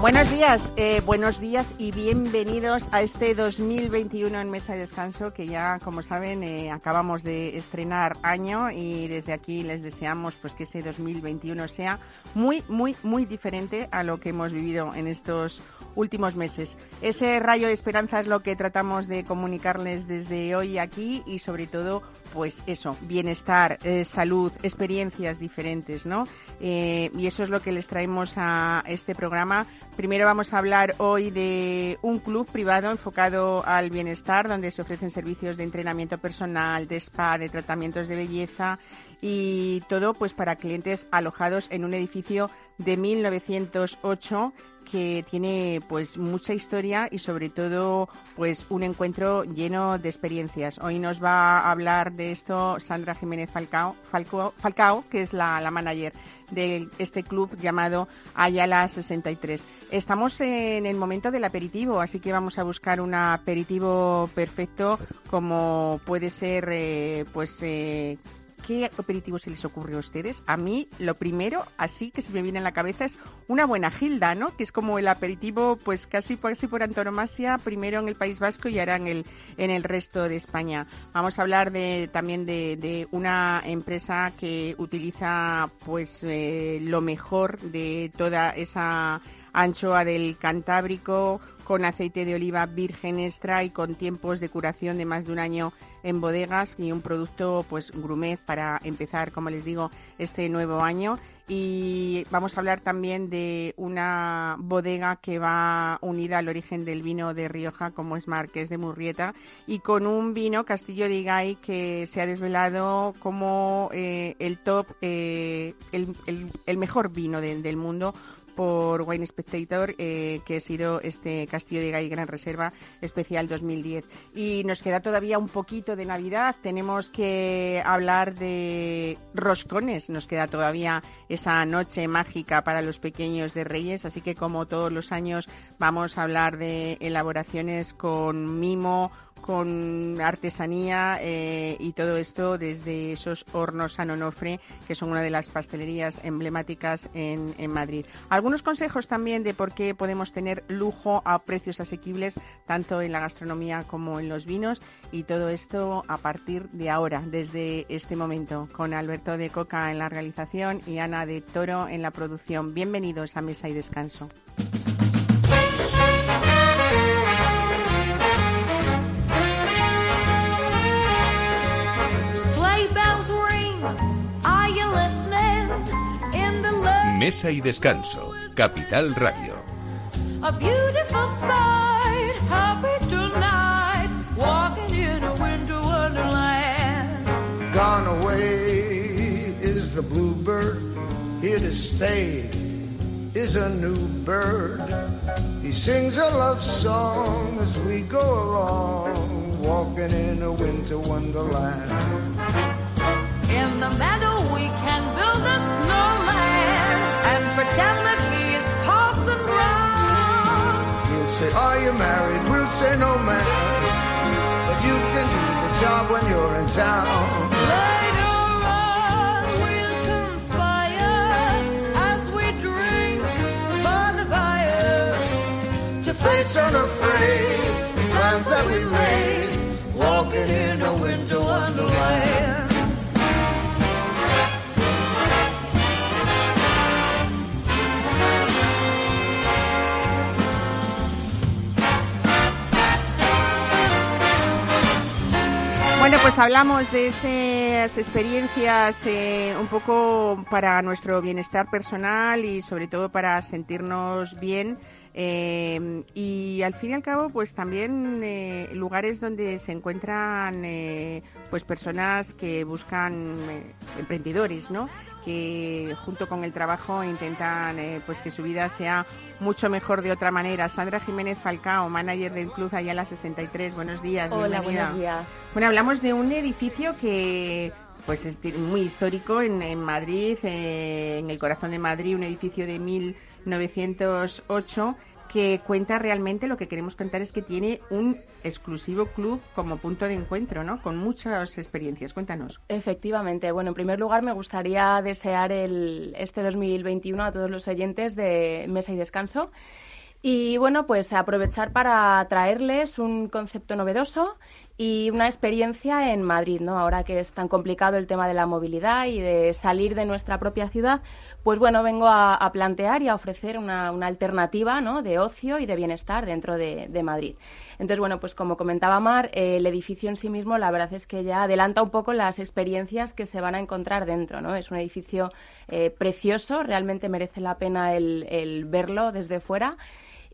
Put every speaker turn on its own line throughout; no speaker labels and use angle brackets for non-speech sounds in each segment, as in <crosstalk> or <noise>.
Buenos días, eh, buenos días y bienvenidos a este 2021 en Mesa de Descanso que ya, como saben, eh, acabamos de estrenar año y desde aquí les deseamos pues que ese 2021 sea muy, muy, muy diferente a lo que hemos vivido en estos últimos meses. Ese rayo de esperanza es lo que tratamos de comunicarles desde hoy aquí y sobre todo, pues eso, bienestar, eh, salud, experiencias diferentes, ¿no? y eso es lo que les traemos a este programa Primero vamos a hablar hoy de un club privado enfocado al bienestar, donde se ofrecen servicios de entrenamiento personal, de spa, de tratamientos de belleza y todo pues para clientes alojados en un edificio de 1908 que tiene pues mucha historia y sobre todo pues un encuentro lleno de experiencias. Hoy nos va a hablar de esto Sandra Jiménez Falcao, que es la, la, manager de este club llamado Ayala 63. Estamos en el momento del aperitivo, así que vamos a buscar un aperitivo perfecto como puede ser eh, pues eh, ¿Qué aperitivo se les ocurre a ustedes? A mí, lo primero, así que se me viene en la cabeza, es una buena gilda, ¿no? Que es como el aperitivo, pues casi, casi por antonomasia, primero en el País Vasco y ahora en el, en el resto de España. Vamos a hablar de, también de, de una empresa que utiliza, pues, eh, lo mejor de toda esa anchoa del Cantábrico con aceite de oliva virgen extra y con tiempos de curación de más de un año en bodegas y un producto pues grumet para empezar, como les digo, este nuevo año. Y vamos a hablar también de una bodega que va unida al origen del vino de Rioja, como es Marqués de Murrieta, y con un vino Castillo de Igay que se ha desvelado como eh, el top, eh, el, mejor vino del mundo por Wine Spectator, eh, que ha sido este Castillo de Gay Gran Reserva Especial 2010. Y nos queda todavía un poquito de Navidad. Tenemos que hablar de roscones. Nos queda todavía esa noche mágica para los pequeños de Reyes. Así que, como todos los años, vamos a hablar de elaboraciones con mimo, con artesanía eh, y todo esto desde esos hornos San Onofre, que son una de las pastelerías emblemáticas en, en, Madrid. Algunos consejos también de por qué podemos tener lujo a precios asequibles, tanto en la gastronomía como en los vinos, y todo esto a partir de ahora, desde este momento, con Alberto de Coca en la realización y Ana de Toro en la producción. Bienvenidos a Mesa y Descanso.
Mesa y Descanso, Capital Radio. A beautiful sight, happy tonight, walking in a winter wonderland. Gone away is the bluebird, here to stay is a new bird. He sings a love song as we go along, walking in a winter wonderland. Are married? We'll say, No, man. But you can do the job when you're in town. Later on, we'll conspire as we drink to face unafraid the that we made,
hablamos de esas experiencias eh, un poco para nuestro bienestar personal y sobre todo para sentirnos bien. Eh, y al fin y al cabo, pues también eh, lugares donde se encuentran pues personas que buscan emprendedores, ¿no? que junto con el trabajo intentan eh, pues que su vida sea mucho mejor de otra manera. Sandra Jiménez Falcao, manager del Club Ayala 63. Buenos días.
Hola, buenos días.
Bueno, hablamos de un edificio que pues es muy histórico en, en Madrid, eh, en el corazón de Madrid, un edificio de 1908 que cuenta realmente, lo que queremos contar es que tiene un exclusivo club como punto de encuentro, ¿no? Con muchas experiencias. Cuéntanos.
Efectivamente. Bueno, en primer lugar me gustaría desear el, este 2021 a todos los oyentes de Mesa y Descanso. Y bueno, pues aprovechar para traerles un concepto novedoso y una experiencia en Madrid, ¿no? Ahora que es tan complicado el tema de la movilidad y de salir de nuestra propia ciudad, pues bueno, vengo a, plantear y a ofrecer una, alternativa, ¿no? De ocio y de bienestar dentro de, Madrid. Entonces, bueno, pues como comentaba Mar, el edificio en sí mismo, la verdad es que ya adelanta un poco las experiencias que se van a encontrar dentro, ¿no? Es un edificio eh, precioso, realmente merece la pena el verlo desde fuera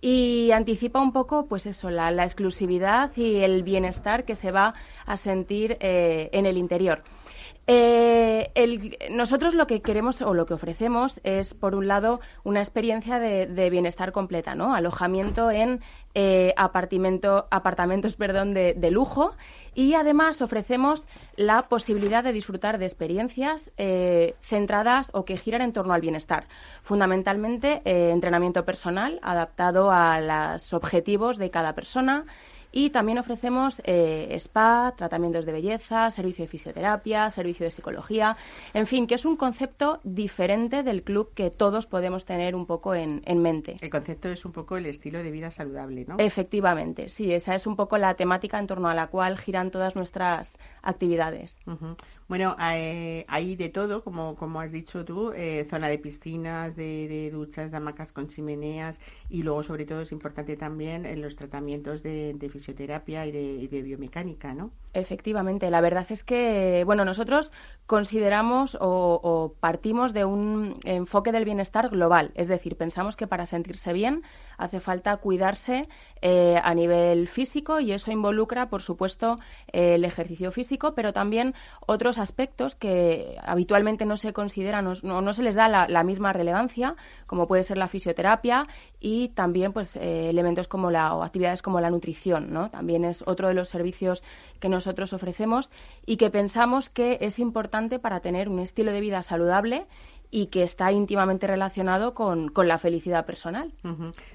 y anticipa un poco, pues eso, la, exclusividad y el bienestar que se va a sentir eh, en el interior. Eh, nosotros lo que queremos o lo que ofrecemos es, por un lado, una experiencia de, bienestar completa, ¿no? Alojamiento en eh, apartamentos <laughs> perdón, de, lujo y además ofrecemos la posibilidad de disfrutar de experiencias eh, centradas o que giran en torno al bienestar. Fundamentalmente, entrenamiento personal adaptado a los objetivos de cada persona y también ofrecemos eh, spa, tratamientos de belleza, servicio de fisioterapia, servicio de psicología, en fin, que es un concepto diferente del club que todos podemos tener un poco en, mente.
El concepto es un poco el estilo de vida saludable, ¿no?
Efectivamente, sí, esa es un poco la temática en torno a la cual giran todas nuestras actividades.
Bueno, eh, hay de todo, como, como has dicho tú, eh, zona de piscinas, de, duchas, de hamacas con chimeneas y luego sobre todo es importante también en los tratamientos de, fisioterapia y de, biomecánica, ¿no?
Efectivamente, la verdad es que, bueno, nosotros consideramos o, partimos de un enfoque del bienestar global, es decir, pensamos que para sentirse bien hace falta cuidarse eh, a nivel físico y eso involucra, por supuesto, el ejercicio físico, pero también otros aspectos que habitualmente no se consideran o no, se les da la, misma relevancia, como puede ser la fisioterapia y también pues eh, elementos como la o actividades como la nutrición, ¿no? También es otro de los servicios que nosotros ofrecemos y que pensamos que es importante para tener un estilo de vida saludable y que está íntimamente relacionado con, con la felicidad personal.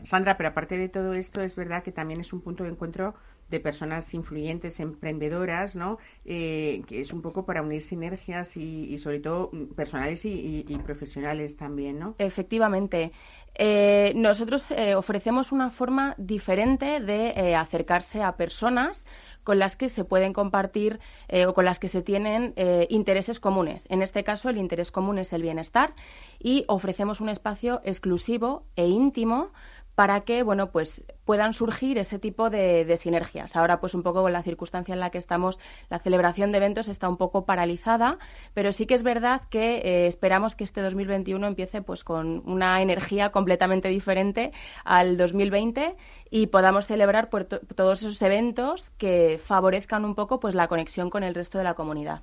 Sandra, pero aparte de todo esto, es verdad que también es un punto de encuentro de personas influyentes, emprendedoras, ¿no? Eh, que es un poco para unir sinergias y, sobre todo mm, personales y, profesionales también, ¿no?
Efectivamente. Eh, nosotros eh, ofrecemos una forma diferente de acercarse a personas con las que se pueden compartir eh, o con las que se tienen eh, intereses comunes. En este caso, el interés común es el bienestar y ofrecemos un espacio exclusivo e íntimo para que bueno pues puedan surgir ese tipo de, sinergias. Ahora pues un poco con la circunstancia en la que estamos, la celebración de eventos está un poco paralizada, pero sí que es verdad que eh, esperamos que este 2021 empiece pues con una energía completamente diferente al 2020 y podamos celebrar pues, todos esos eventos que favorezcan un poco pues la conexión con el resto de la comunidad.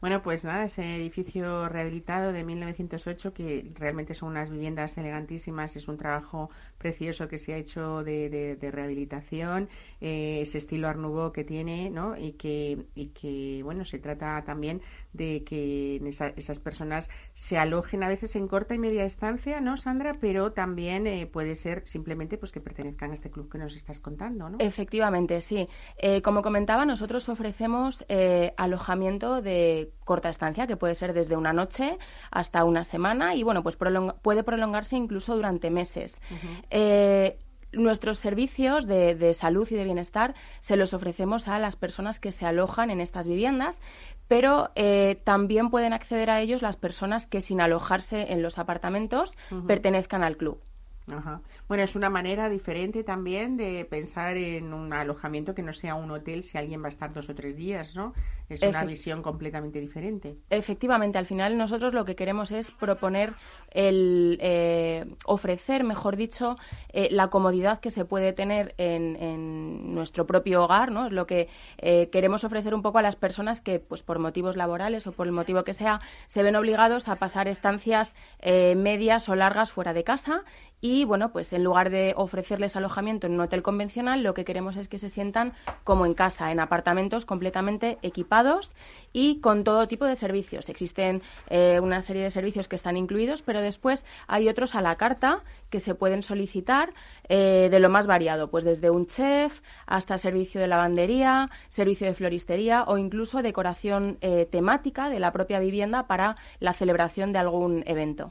Bueno, pues nada, ese edificio rehabilitado de 1908 que realmente son unas viviendas elegantísimas, es un trabajo precioso que se ha hecho de, rehabilitación, eh, ese estilo Art que tiene, ¿no? Y que, y que, bueno, se trata también de que esas personas se alojen a veces en corta y media estancia, ¿no, Sandra? Pero también eh, puede ser simplemente pues que pertenezcan a este club que nos estás contando, ¿no?
Efectivamente, sí. Eh, como comentaba, nosotros ofrecemos alojamiento de corta estancia, que puede ser desde una noche hasta una semana y, bueno, pues puede prolongarse incluso durante meses nuestros servicios de, salud y de bienestar se los ofrecemos a las personas que se alojan en estas viviendas, pero eh, también pueden acceder a ellos las personas que sin alojarse en los apartamentos pertenezcan al club.
Bueno, es una manera diferente también de pensar en un alojamiento que no sea un hotel si alguien va a estar dos o tres días, ¿no? Es una visión completamente diferente.
Efectivamente, al final nosotros lo que queremos es proponer el eh, ofrecer, mejor dicho, eh, la comodidad que se puede tener en, nuestro propio hogar, ¿no? Es lo que eh, queremos ofrecer un poco a las personas que, pues por motivos laborales o por el motivo que sea, se ven obligados a pasar estancias medias o largas fuera de casa y bueno, pues en lugar de ofrecerles alojamiento en un hotel convencional, lo que queremos es que se sientan como en casa, en apartamentos completamente equipados y con todo tipo de servicios. Existen eh, una serie de servicios que están incluidos, pero después hay otros a la carta que se pueden solicitar eh, de lo más variado, pues desde un chef hasta servicio de lavandería, servicio de floristería o incluso decoración eh, temática de la propia vivienda para la celebración de algún evento.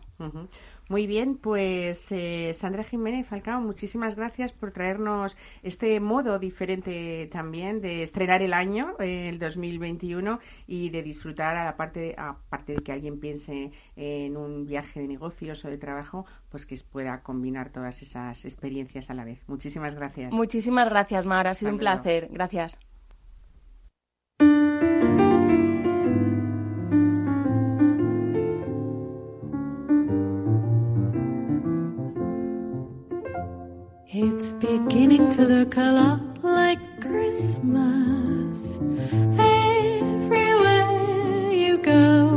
Muy bien, pues eh, Sandra Jiménez Falcao, muchísimas gracias por traernos este modo diferente también de estrenar el año, eh, el 2021, y de disfrutar, a la parte, aparte de que alguien piense en un viaje de negocios o de trabajo, pues que pueda combinar todas esas experiencias a la vez. Muchísimas gracias.
Muchísimas gracias, Mar. Ha sido un placer. Gracias. It's beginning to look a lot like Christmas everywhere you go.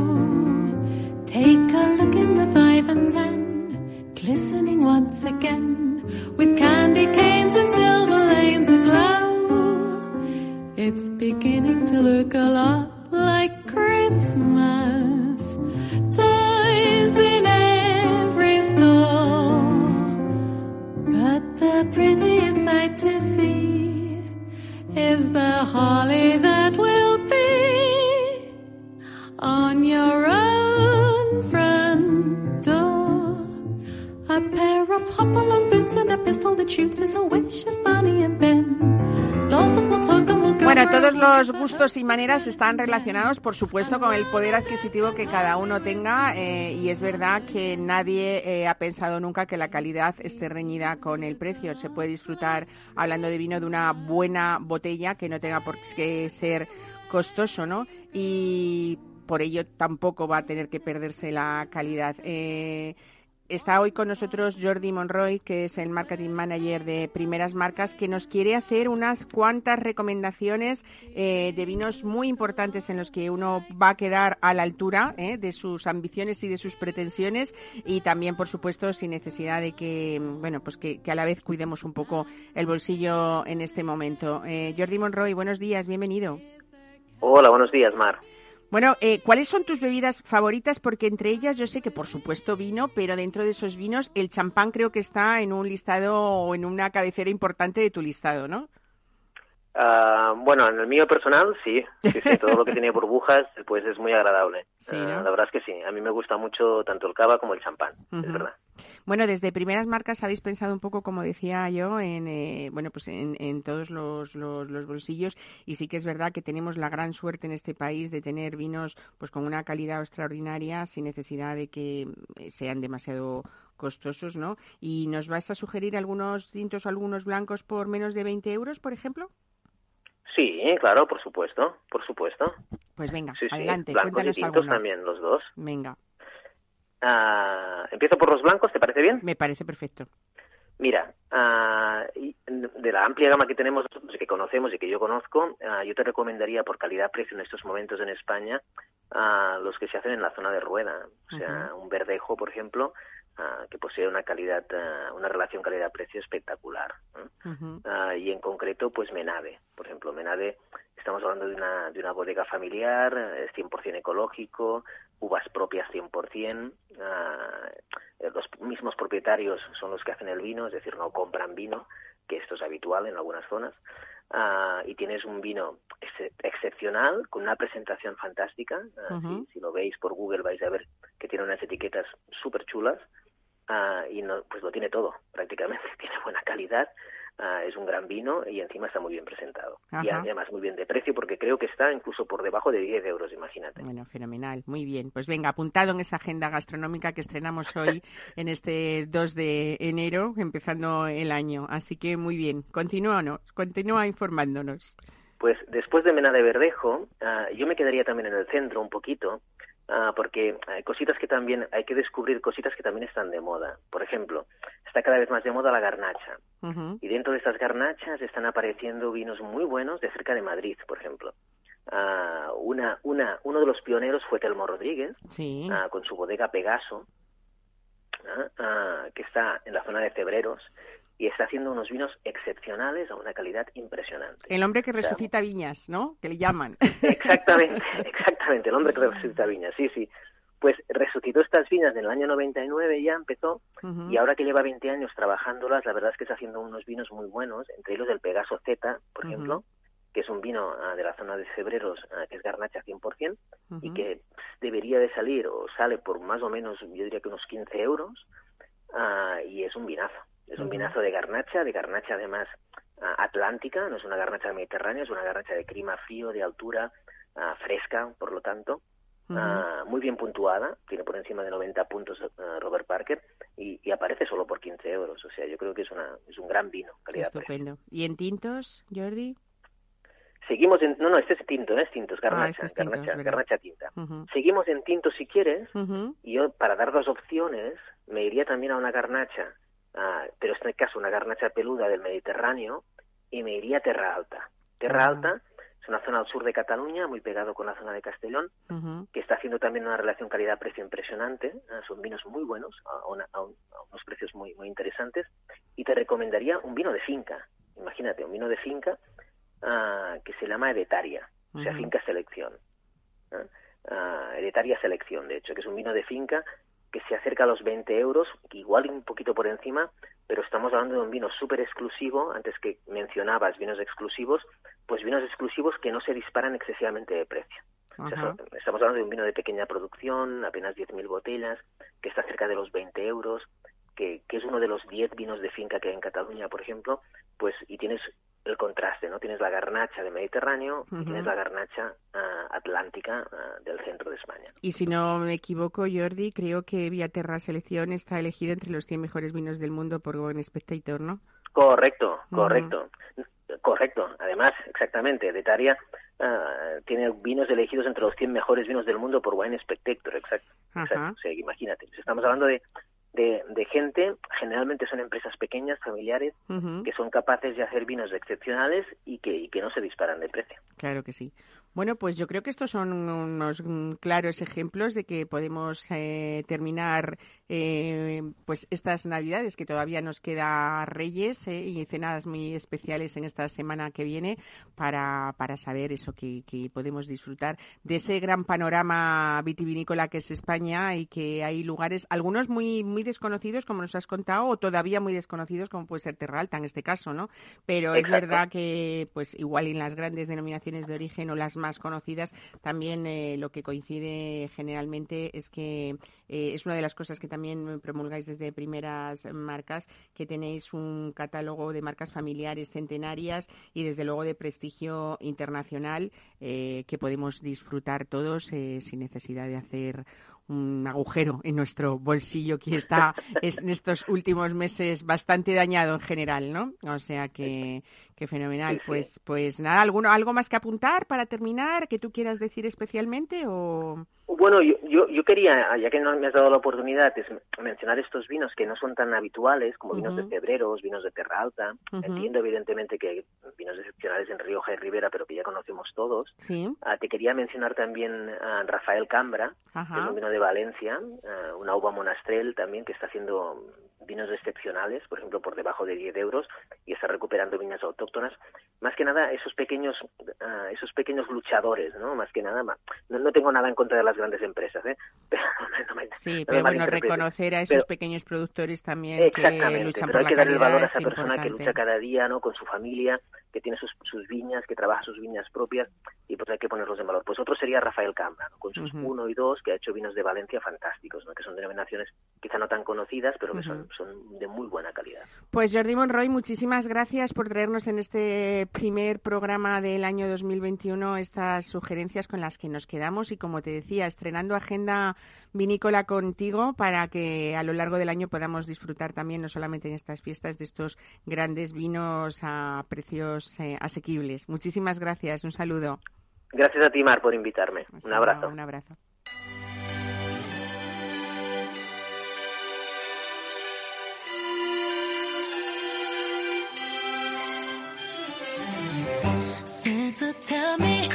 Take a look in the five and ten, glistening once again with candy canes and silver lanes aglow. It's beginning to look a lot like Christmas. Prettiest sight to see is the holly that will be on your own front door. A pair of hop-along boots and a pistol that shoots is a wish of Bonnie and Ben.
Bueno, todos los gustos y maneras están relacionados, por supuesto, con el poder adquisitivo que cada uno tenga eh, y es verdad que nadie eh, ha pensado nunca que la calidad esté reñida con el precio. Se puede disfrutar, hablando de vino, de una buena botella que no tenga por qué ser costoso, ¿no? Y por ello tampoco va a tener que perderse la calidad. Eh, Está hoy con nosotros Jordi Monroy, que es el marketing manager de Primeras Marcas, que nos quiere hacer unas cuantas recomendaciones eh, de vinos muy importantes en los que uno va a quedar a la altura eh, de sus ambiciones y de sus pretensiones y también, por supuesto, sin necesidad de que, bueno, pues que, a la vez cuidemos un poco el bolsillo en este momento. Eh, Jordi Monroy, buenos días, bienvenido.
Hola, buenos días, Mar.
Bueno, eh, ¿cuáles son tus bebidas favoritas? Porque entre ellas yo sé que por supuesto vino, pero dentro de esos vinos el champán creo que está en un listado o en una cabecera importante de tu listado, ¿no?
Uh, bueno, en el mío personal sí, sí, sí, todo lo que tiene <laughs> burbujas pues es muy agradable.
Sí, ¿no?
uh, la verdad es que sí, a mí me gusta mucho tanto el cava como el champán, uh -huh. es verdad.
Bueno, desde primeras marcas habéis pensado un poco, como decía yo, en eh, bueno, pues en, en todos los, los, los, bolsillos y sí que es verdad que tenemos la gran suerte en este país de tener vinos pues con una calidad extraordinaria sin necesidad de que sean demasiado costosos, ¿no? ¿Y nos vas a sugerir algunos tintos o algunos blancos por menos de 20 euros, por ejemplo?
Sí, claro, por supuesto, por supuesto.
Pues venga,
sí, sí.
adelante.
Blancos
cuéntanos
y tintos
alguno.
también, los dos.
Venga.
Uh, Empiezo por los blancos, ¿te parece bien?
Me parece perfecto.
Mira, uh, de la amplia gama que tenemos, que conocemos y que yo conozco, uh, yo te recomendaría por calidad-precio en estos momentos en España los que se hacen en la zona de rueda. O sea, -huh. un verdejo, por ejemplo, que posee una calidad, una relación calidad-precio espectacular. -huh. y en concreto, pues Menade. Por ejemplo, Menade, estamos hablando de una, de una bodega familiar, es 100% ecológico, uvas propias 100%, los mismos propietarios son los que hacen el vino, es decir, no compran vino, que esto es habitual en algunas zonas. Uh, y tienes un vino ex excepcional, con una presentación fantástica. Uh, uh -huh. si, si, lo veis por Google vais a ver que tiene unas etiquetas súper chulas. Uh, y no, pues lo tiene todo, prácticamente. <laughs> Tiene buena calidad, es un gran vino y encima está muy bien presentado.
Ajá.
Y además muy bien de precio porque creo que está incluso por debajo de 10 euros, imagínate.
Bueno, fenomenal, muy bien. Pues venga, apuntado en esa agenda gastronómica que estrenamos hoy <laughs> en este 2 de enero, empezando el año. Así que muy bien, continúanos, continúa informándonos.
Pues después de Mena de Verdejo, uh, yo me quedaría también en el centro un poquito, uh, porque hay cositas que también, hay que descubrir cositas que también están de moda. Por ejemplo, está cada vez más de moda la garnacha.
Uh -huh.
Y dentro de estas garnachas están apareciendo vinos muy buenos de cerca de Madrid, por ejemplo. Uh, una, una, uno de los pioneros fue Telmo Rodríguez,
sí.
con su bodega Pegaso, ah, que está en la zona de Cebreros y está haciendo unos vinos excepcionales a una calidad impresionante.
El hombre que resucita viñas, ¿no? Que le llaman. <laughs>
Exactamente, <laughs> exactamente, el hombre que resucita viñas, sí, sí. Pues resucitó estas viñas en el año 99 ya empezó y ahora que lleva 20 años trabajándolas, la verdad es que está haciendo unos vinos muy buenos, entre ellos el Pegaso Z, por ejemplo, que es un vino ah, de la zona de Febreros, ah, que es garnacha 100%, y que debería de salir o sale por más o menos, yo diría que unos 15 euros, uh, y es un vinazo. Es un vinazo de garnacha, de garnacha además atlántica, no es una garnacha mediterránea, es una garnacha de clima frío, de altura, fresca, por lo tanto, muy bien puntuada, tiene por encima de 90 puntos Robert Parker y, y, aparece solo por 15 euros. O sea, yo creo que es, una, es un gran vino. Calidad
Estupendo. ¿Y en tintos, Jordi?
Seguimos en, no, no, este es tinto, no es tinto, es garnacha, ah, este garnacha, garnacha, tinta. Seguimos en tinto si quieres, y yo para dar dos opciones me iría también a una garnacha, pero en este caso una garnacha peluda del Mediterráneo, y me iría a Terra Alta. Terra ah. Alta es una zona al sur de Cataluña, muy pegado con la zona de Castellón, que está haciendo también una relación calidad-precio impresionante, son vinos muy buenos, a, a, unos precios muy, muy interesantes, y te recomendaría un vino de finca, imagínate, un vino de finca, Ah, que se llama Heretaria, o sea, finca selección. Uh, heretaria selección, de hecho, que es un vino de finca que se acerca a los 20 euros, que igual un poquito por encima, pero estamos hablando de un vino súper exclusivo, antes que mencionabas vinos exclusivos, pues vinos exclusivos que no se disparan excesivamente de precio. estamos hablando de un vino de pequeña producción, apenas 10.000 botellas, que está cerca de los 20 euros, que, que, es uno de los 10 vinos de finca que hay en Cataluña, por ejemplo, pues y tienes el contraste, ¿no? Tienes la garnacha del Mediterráneo y tienes la garnacha ah, atlántica ah, del centro de España.
Y si no me equivoco, Jordi, creo que Viaterra Selección está elegido entre los 100 mejores vinos del mundo por Buen Spectator, ¿no?
Correcto, correcto. Correcto, además, exactamente, Detaria uh, tiene vinos elegidos entre los 100 mejores vinos del mundo por Wine Spectator, exacto. exacto. O sea, imagínate, estamos hablando de de, gente, generalmente son empresas pequeñas, familiares, que son capaces de hacer vinos excepcionales y que, y que no se disparan de precio.
Claro que sí. Bueno, pues yo creo que estos son unos claros ejemplos de que podemos eh, terminar eh, pues estas Navidades, que todavía nos queda Reyes eh, y cenadas muy especiales en esta semana que viene para, para saber eso que, que, podemos disfrutar de ese gran panorama vitivinícola que es España y que hay lugares, algunos muy muy desconocidos, como nos has contado, o todavía muy desconocidos, como puede ser Terra Alta en este caso, ¿no? Pero es verdad que, pues igual en las grandes denominaciones de origen o las más conocidas, también eh, lo que coincide generalmente es que es una de las cosas que también promulgáis desde primeras marcas, que tenéis un catálogo de marcas familiares centenarias y desde luego de prestigio internacional eh, que podemos disfrutar todos sin necesidad de hacer un agujero en nuestro bolsillo que está <laughs> en estos últimos meses bastante dañado en general, ¿no? O sea que, que fenomenal. Pues, pues nada, ¿alguno, ¿algo más que apuntar para terminar que tú quieras decir especialmente o...?
Bueno, yo, yo, yo, quería, ya que no me has dado la oportunidad, es mencionar estos vinos que no son tan habituales, como vinos de Febreros, vinos de Terra Alta. Entiendo, evidentemente, que hay vinos excepcionales en Rioja y Ribera, pero que ya conocemos todos.
¿Sí?
Ah, te quería mencionar también a Rafael Cambra, que es un vino de Valencia, uh, una uva monastrel también, que está haciendo vinos excepcionales, por ejemplo, por debajo de 10 euros, y está recuperando viñas autóctonas. Más que nada, esos pequeños, uh, esos pequeños luchadores, ¿no? Más que nada, no, no tengo nada en contra de las grandes empresas, ¿eh? <laughs>
sí, pero bueno, reconocer a esos pequeños productores también
exactamente,
que luchan
pero
hay
que
darle
valor a esa persona que lucha cada día, ¿no? Con su familia, que tiene sus, sus viñas, que trabaja sus viñas propias, y pues hay que ponerlos en valor. Pues otro sería Rafael Cambra, con sus uno y dos, que ha hecho vinos de Valencia fantásticos, ¿no? Que son denominaciones quizá no tan conocidas, pero que son, son de muy buena calidad.
Pues Jordi Monroy, muchísimas gracias por traernos en este primer programa del año 2021 estas sugerencias con las que nos quedamos y como te decía, estrenando agenda vinícola contigo para que a lo largo del año podamos disfrutar también, no solamente en estas fiestas, de estos grandes vinos a precios eh, asequibles. Muchísimas gracias, un saludo.
Gracias a ti, Mar, por invitarme. un abrazo.
Un abrazo. Tell me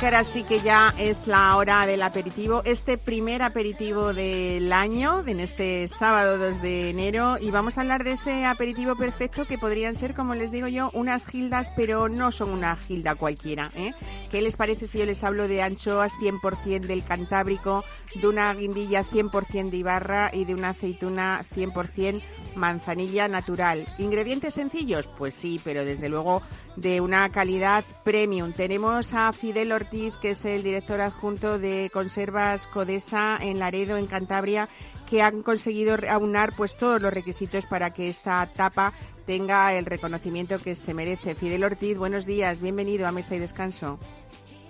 que ahora sí que ya es la hora del aperitivo, este primer aperitivo del año, en este sábado 2 de enero, y vamos a hablar de ese aperitivo perfecto que podrían ser, como les digo yo, unas gildas, pero no son una gilda cualquiera. ¿eh? ¿Qué les parece si yo les hablo de anchoas 100% del Cantábrico, de una guindilla 100% de Ibarra y de una aceituna 100% manzanilla natural? ¿Ingredientes sencillos? Pues sí, pero desde luego de una calidad premium. Tenemos a Fidel Ortiz, que es el director adjunto de Conservas Codesa en Laredo, en Cantabria, que han conseguido aunar pues todos los requisitos para que esta tapa tenga el reconocimiento que se merece. Fidel Ortiz, buenos días, bienvenido a Mesa y Descanso.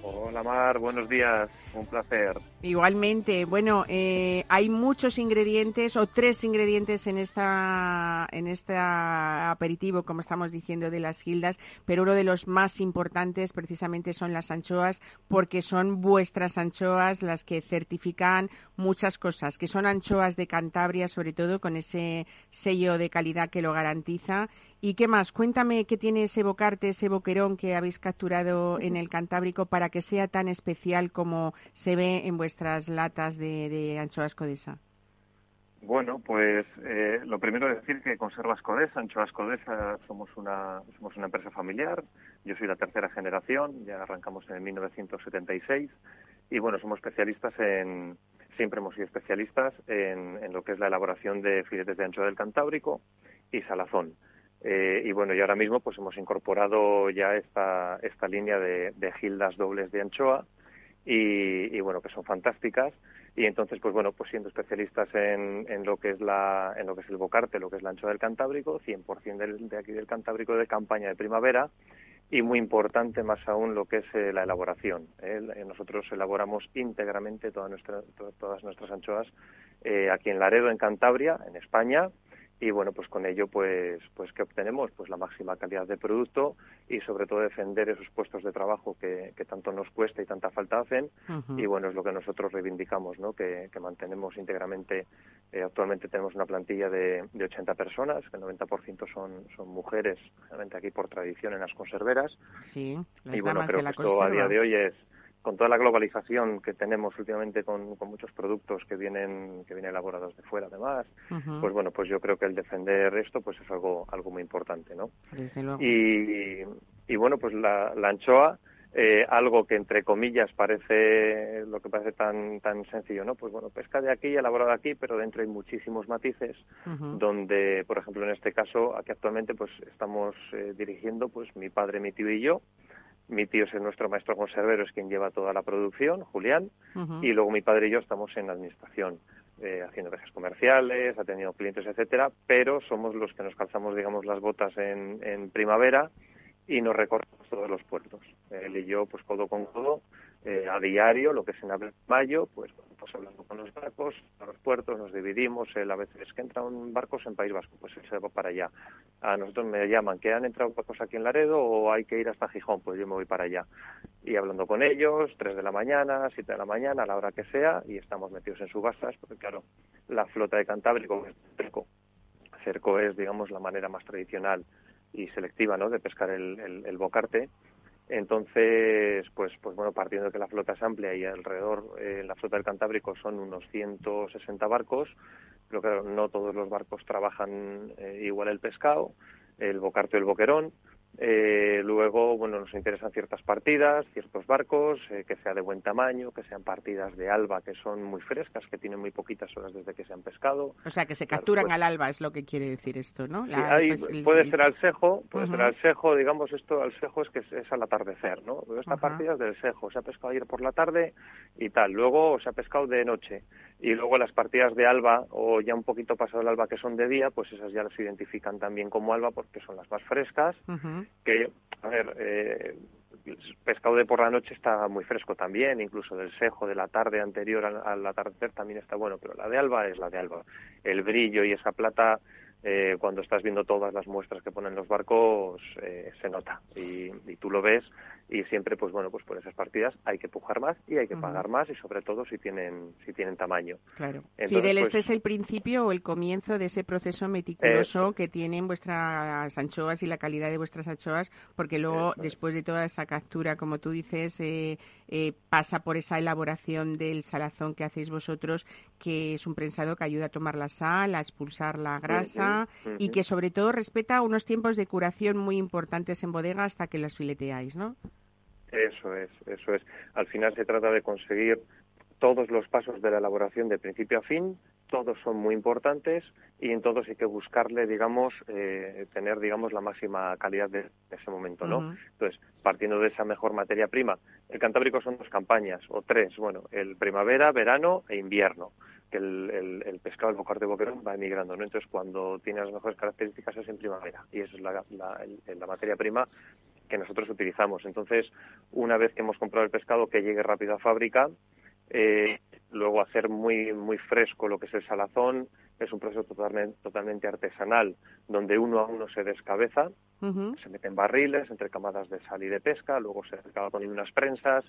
Hola Mar, buenos días, un placer.
Igualmente, bueno, eh, hay muchos ingredientes o tres ingredientes en esta en este aperitivo, como estamos diciendo, de las gildas, pero uno de los más importantes precisamente son las anchoas, porque son vuestras anchoas las que certifican muchas cosas, que son anchoas de Cantabria, sobre todo con ese sello de calidad que lo garantiza. ¿Y qué más? Cuéntame qué tiene ese bocarte, ese boquerón que habéis capturado en el Cantábrico para que sea tan especial como se ve en vuestras latas de, de anchoas codesa.
Bueno, pues eh, lo primero es decir que Conservas Codesa, Anchoas Codesa, somos una, somos una empresa familiar. Yo soy la tercera generación, ya arrancamos en 1976 y bueno, somos especialistas en, siempre hemos sido especialistas en, lo que es la elaboración de filetes de anchoa del Cantábrico y salazón. Eh, y bueno, y ahora mismo pues hemos incorporado ya esta, esta línea de, de gildas dobles de anchoa y, y, bueno, que son fantásticas. Y entonces, pues bueno, pues siendo especialistas en, en, lo que es la, en lo que es el bocarte, lo que es la anchoa del Cantábrico, 100% del, de aquí del Cantábrico de campaña de primavera y muy importante más aún lo que es eh, la elaboración. ¿eh? Nosotros elaboramos íntegramente toda nuestra, to, todas nuestras anchoas eh, aquí en Laredo, en Cantabria, en España, y bueno pues con ello pues pues qué obtenemos pues la máxima calidad de producto y sobre todo defender esos puestos de trabajo que, que tanto nos cuesta y tanta falta hacen. Uh -huh. y bueno es lo que nosotros reivindicamos no que, que mantenemos íntegramente eh, actualmente tenemos una plantilla de, de 80 personas que el 90% son son mujeres realmente aquí por tradición en las conserveras.
Sí,
y bueno creo que esto a día de hoy es con toda la globalización que tenemos últimamente con, con, muchos productos que vienen que vienen elaborados de fuera además uh -huh. pues bueno pues yo creo que el defender esto pues es algo algo muy importante no y, y bueno pues la, la anchoa eh, algo que entre comillas parece lo que parece tan tan sencillo no pues bueno pesca de aquí elaborado aquí pero dentro hay muchísimos matices uh -huh. donde por ejemplo en este caso aquí actualmente pues estamos eh, dirigiendo pues mi padre mi tío y yo mi tío es nuestro maestro conservero, es quien lleva toda la producción, Julián, uh -huh. y luego mi padre y yo estamos en administración, eh, haciendo viajes comerciales, atendiendo clientes, etcétera, pero somos los que nos calzamos, digamos, las botas en, en primavera y nos recorremos todos los puertos. Él y yo, pues codo con codo, eh, a diario, lo que es en abril, mayo, pues, pues hablando con los barcos, a los puertos, nos dividimos, él a veces que entran barcos en País Vasco, pues se va para allá. A nosotros me llaman, que han entrado barcos aquí en Laredo o hay que ir hasta Gijón, pues yo me voy para allá. Y hablando con ellos, 3 de la mañana, 7 de la mañana, a la hora que sea, y estamos metidos en subastas, porque claro, la flota de Cantábrico es cerco. Cerco es, digamos, la manera más tradicional y selectiva ¿no? de pescar el, el, el, bocarte. Entonces, pues, pues bueno, partiendo de que la flota es amplia y alrededor eh, la flota del Cantábrico son unos 160 barcos, pero claro, no todos los barcos trabajan eh, igual el pescado, el bocarte o el boquerón. Eh, luego, bueno, nos interesan ciertas partidas, ciertos barcos, eh, que sea de buen tamaño, que sean partidas de alba que son muy frescas, que tienen muy poquitas horas desde que se han pescado.
O sea, que se capturan claro, pues, al alba, es lo que quiere decir esto, ¿no?
La, sí, hay, pues, el, puede ser al sejo, puede uh -huh. ser al sejo, digamos, esto al sejo es que es, es al atardecer, ¿no? Esta uh -huh. partida es del sejo, se ha pescado ayer por la tarde y tal, luego se ha pescado de noche y luego las partidas de alba o ya un poquito pasado el alba que son de día, pues esas ya las identifican también como alba porque son las más frescas, uh -huh. que, a ver, eh, el pescado de por la noche está muy fresco también, incluso del sejo de la tarde anterior al, al atardecer también está bueno, pero la de alba es la de alba. El brillo y esa plata eh, cuando estás viendo todas las muestras que ponen los barcos eh, se nota y, y, tú lo ves y siempre pues bueno pues por esas partidas hay que pujar más y hay que pagar más y sobre todo si tienen si tienen tamaño.
Claro. Fidel este pues es el principio o el comienzo de ese proceso meticuloso que tienen vuestras anchoas y la calidad de vuestras anchoas porque luego después de toda esa captura como tú dices eh, eh, pasa por esa elaboración del salazón que hacéis vosotros que es un prensado que ayuda a tomar la sal a expulsar la grasa y que sobre todo respeta unos tiempos de curación muy importantes en bodega hasta que las fileteáis ¿no?
Eso es, eso es. Al final se trata de conseguir todos los pasos de la elaboración de principio a fin, todos son muy importantes y en todos hay que buscarle, digamos, eh, tener, digamos, la máxima calidad de, ese momento, ¿no? Entonces, partiendo de esa mejor materia prima, el Cantábrico son dos campañas, o tres, bueno, el primavera, verano e invierno, que el, el, pescado, el bocar de boquerón va emigrando, ¿no? Entonces, cuando tiene las mejores características es en primavera y esa es la, la, la materia prima que nosotros utilizamos. Entonces, una vez que hemos comprado el pescado que llegue rápido a fábrica, eh, luego hacer muy muy fresco lo que es el salazón es un proceso totalmente, totalmente artesanal donde uno a uno se descabeza se meten barriles entre camadas de sal y de pesca luego se acaba poniendo unas prensas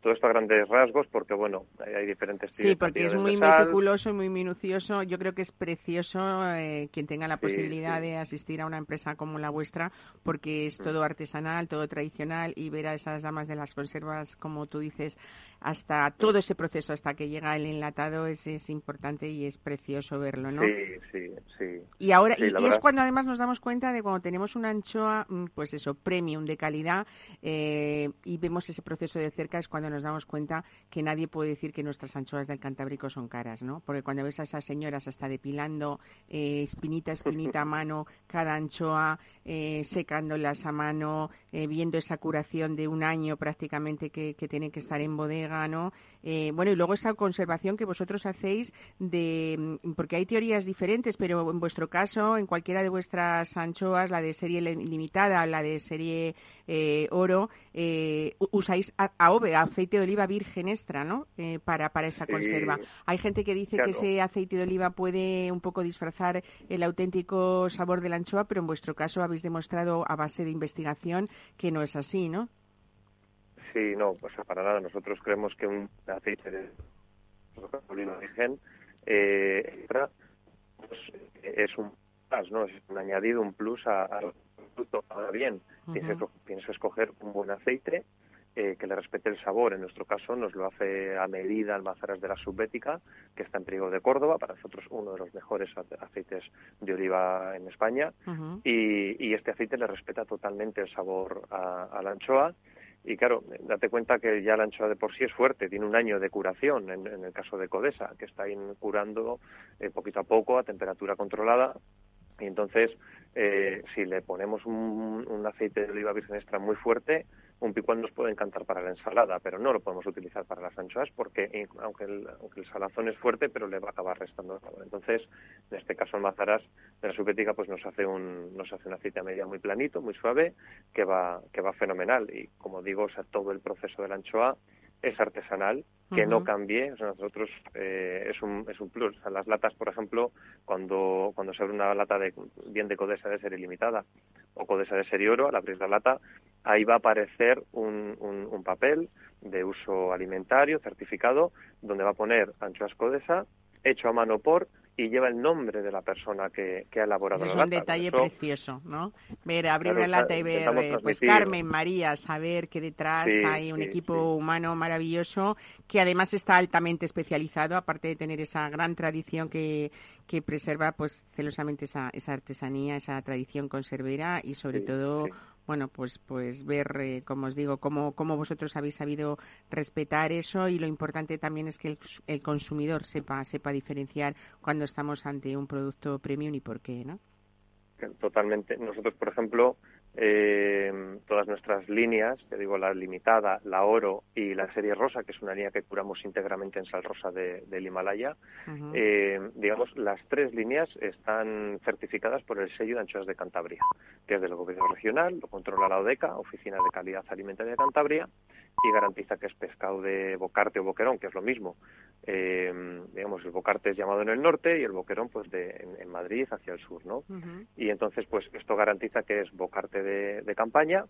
todo esto a grandes rasgos porque bueno hay, diferentes
tipos sí porque es muy meticuloso y muy minucioso. Yo creo que es precioso eh, quien tenga la posibilidad de asistir a una empresa como la vuestra porque es mm. todo artesanal todo tradicional y ver a esas damas de las conservas como tú dices hasta todo ese proceso hasta que llega el enlatado es, es importante y es precioso verlo no
sí sí sí
y ahora y, es cuando además nos damos cuenta de cuando tenemos una anchoa mm, pues eso premium de calidad eh, y vemos ese proceso de cerca es cuando nos damos cuenta que nadie puede decir que nuestras anchoas del Cantábrico son caras, ¿no? Porque cuando ves a esas señoras hasta depilando eh, espinita espinita a <laughs> mano cada anchoa, eh, secándolas a mano, eh, viendo esa curación de un año prácticamente que, que tiene que estar en bodega, ¿no? Eh, bueno, y luego esa conservación que vosotros hacéis de, mm, porque hay teorías diferentes, pero en vuestro caso, en cualquiera de vuestras anchoas, la de serie limitada, la de serie oro, usáis AOVE, aceite de oliva virgen extra, ¿no? Eh, para, para esa conserva. Hay gente que dice que ese aceite de oliva puede un poco disfrazar el auténtico sabor de la anchoa, pero en vuestro caso habéis demostrado a base de investigación que no es así, ¿no?
Sí, no, pues para nada. Nosotros creemos que un aceite de oliva virgen eh, pues, es un ¿no? Es un añadido, un plus al producto. Ahora bien, pienso escoger un buen aceite eh, que le respete el sabor. En nuestro caso nos lo hace a medida Almazaras de la Subbética, que está en Priego de Córdoba, para nosotros uno de los mejores aceites de oliva en España. y, este aceite le respeta totalmente el sabor a, la anchoa. Y claro, date cuenta que ya la anchoa de por sí es fuerte, tiene un año de curación, en, el caso de Codesa, que está curando eh, poquito a poco a temperatura controlada. Y entonces, eh, si le ponemos un, un, aceite de oliva virgen extra muy fuerte, un picual nos puede encantar para la ensalada, pero no lo podemos utilizar para las anchoas porque aunque el, aunque el salazón es fuerte, pero le va a acabar restando sabor. Entonces, en este caso el mazarás de la subética pues nos hace un nos hace un aceite a media muy planito, muy suave, que va que va fenomenal y como digo, o sea, todo el proceso de la anchoa es artesanal, que no cambie. O sea, nosotros eh, es, un, es un plus. O sea, las latas, por ejemplo, cuando, cuando se abre una lata de bien de Codesa de serie limitada o Codesa de serie oro, al abrir la lata, ahí va a aparecer un, un, un papel de uso alimentario certificado donde va a poner anchoas Codesa hecho a mano por y lleva el nombre de la persona que, ha elaborado la
lata. Es un detalle precioso, ¿no? Ver, abrir la lata y ver, eh, pues Carmen, María, saber que detrás hay un equipo humano maravilloso que además está altamente especializado, aparte de tener esa gran tradición que, que preserva pues celosamente esa, esa artesanía, esa tradición conservera y sobre todo bueno, pues, pues ver, eh, como os digo, cómo, cómo vosotros habéis sabido respetar eso y lo importante también es que el, el, consumidor sepa, sepa diferenciar cuando estamos ante un producto premium y por qué, ¿no?
Totalmente. Nosotros, por ejemplo, eh, todas nuestras líneas, te digo la limitada, la oro y la serie rosa, que es una línea que curamos íntegramente en sal rosa de, del Himalaya, eh, digamos, las tres líneas están certificadas por el sello de anchoas de Cantabria, que es del gobierno regional, lo controla la ODECA, Oficina de Calidad Alimentaria de Cantabria, y garantiza que es pescado de bocarte o boquerón, que es lo mismo. Eh, digamos, el bocarte es llamado en el norte y el boquerón pues de, en, Madrid hacia el sur, ¿no? Y entonces pues esto garantiza que es bocarte de, campaña,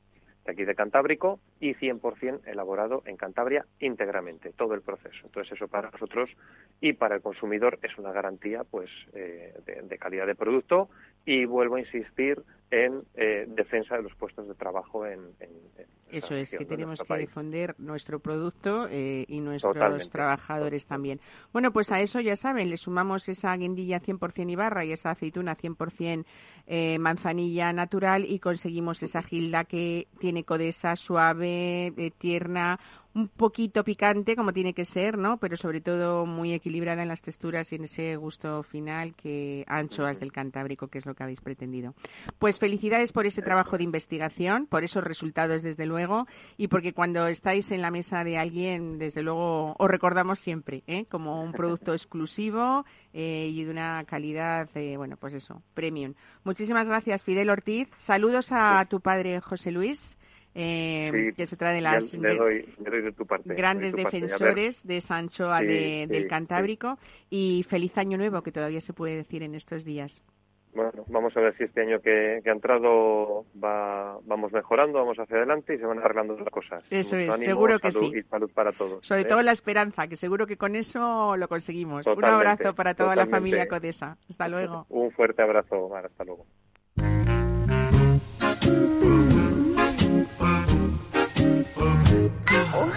de aquí de Cantábrico y 100% elaborado en Cantabria íntegramente, todo el proceso. Entonces eso para nosotros y para el consumidor es una garantía pues eh, de, calidad de producto y vuelvo a insistir en eh, defensa de los puestos de trabajo en,
eso es que tenemos que defender nuestro producto eh, y nuestros trabajadores también. Bueno pues a eso ya saben le sumamos esa guindilla 100% Ibarra y esa aceituna 100% eh, manzanilla natural y conseguimos esa gilda que tiene codesa suave tierna un poquito picante como tiene que ser, ¿no? Pero sobre todo muy equilibrada en las texturas y en ese gusto final que anchoas del Cantábrico, que es lo que habéis pretendido. Pues felicidades por ese trabajo de investigación, por esos resultados desde luego y porque cuando estáis en la mesa de alguien, desde luego os recordamos siempre, ¿eh? Como un producto exclusivo eh, y de una calidad, eh, bueno, pues eso, premium. Muchísimas gracias, Fidel Ortiz. Saludos a tu padre José Luis eh, que se trae de las grandes defensores de Sanchoa del Cantábrico y feliz año nuevo que todavía se puede decir en estos días.
Bueno, vamos a ver si este año que, ha entrado va, vamos mejorando, vamos hacia adelante y se van arreglando las cosas.
Eso es, seguro que sí.
Y salud para todos.
Sobre ¿eh? todo la esperanza, que seguro que con eso lo conseguimos. Un abrazo para toda la familia Codesa. Hasta luego. <laughs>
Un fuerte abrazo, Omar. Hasta luego. Oh.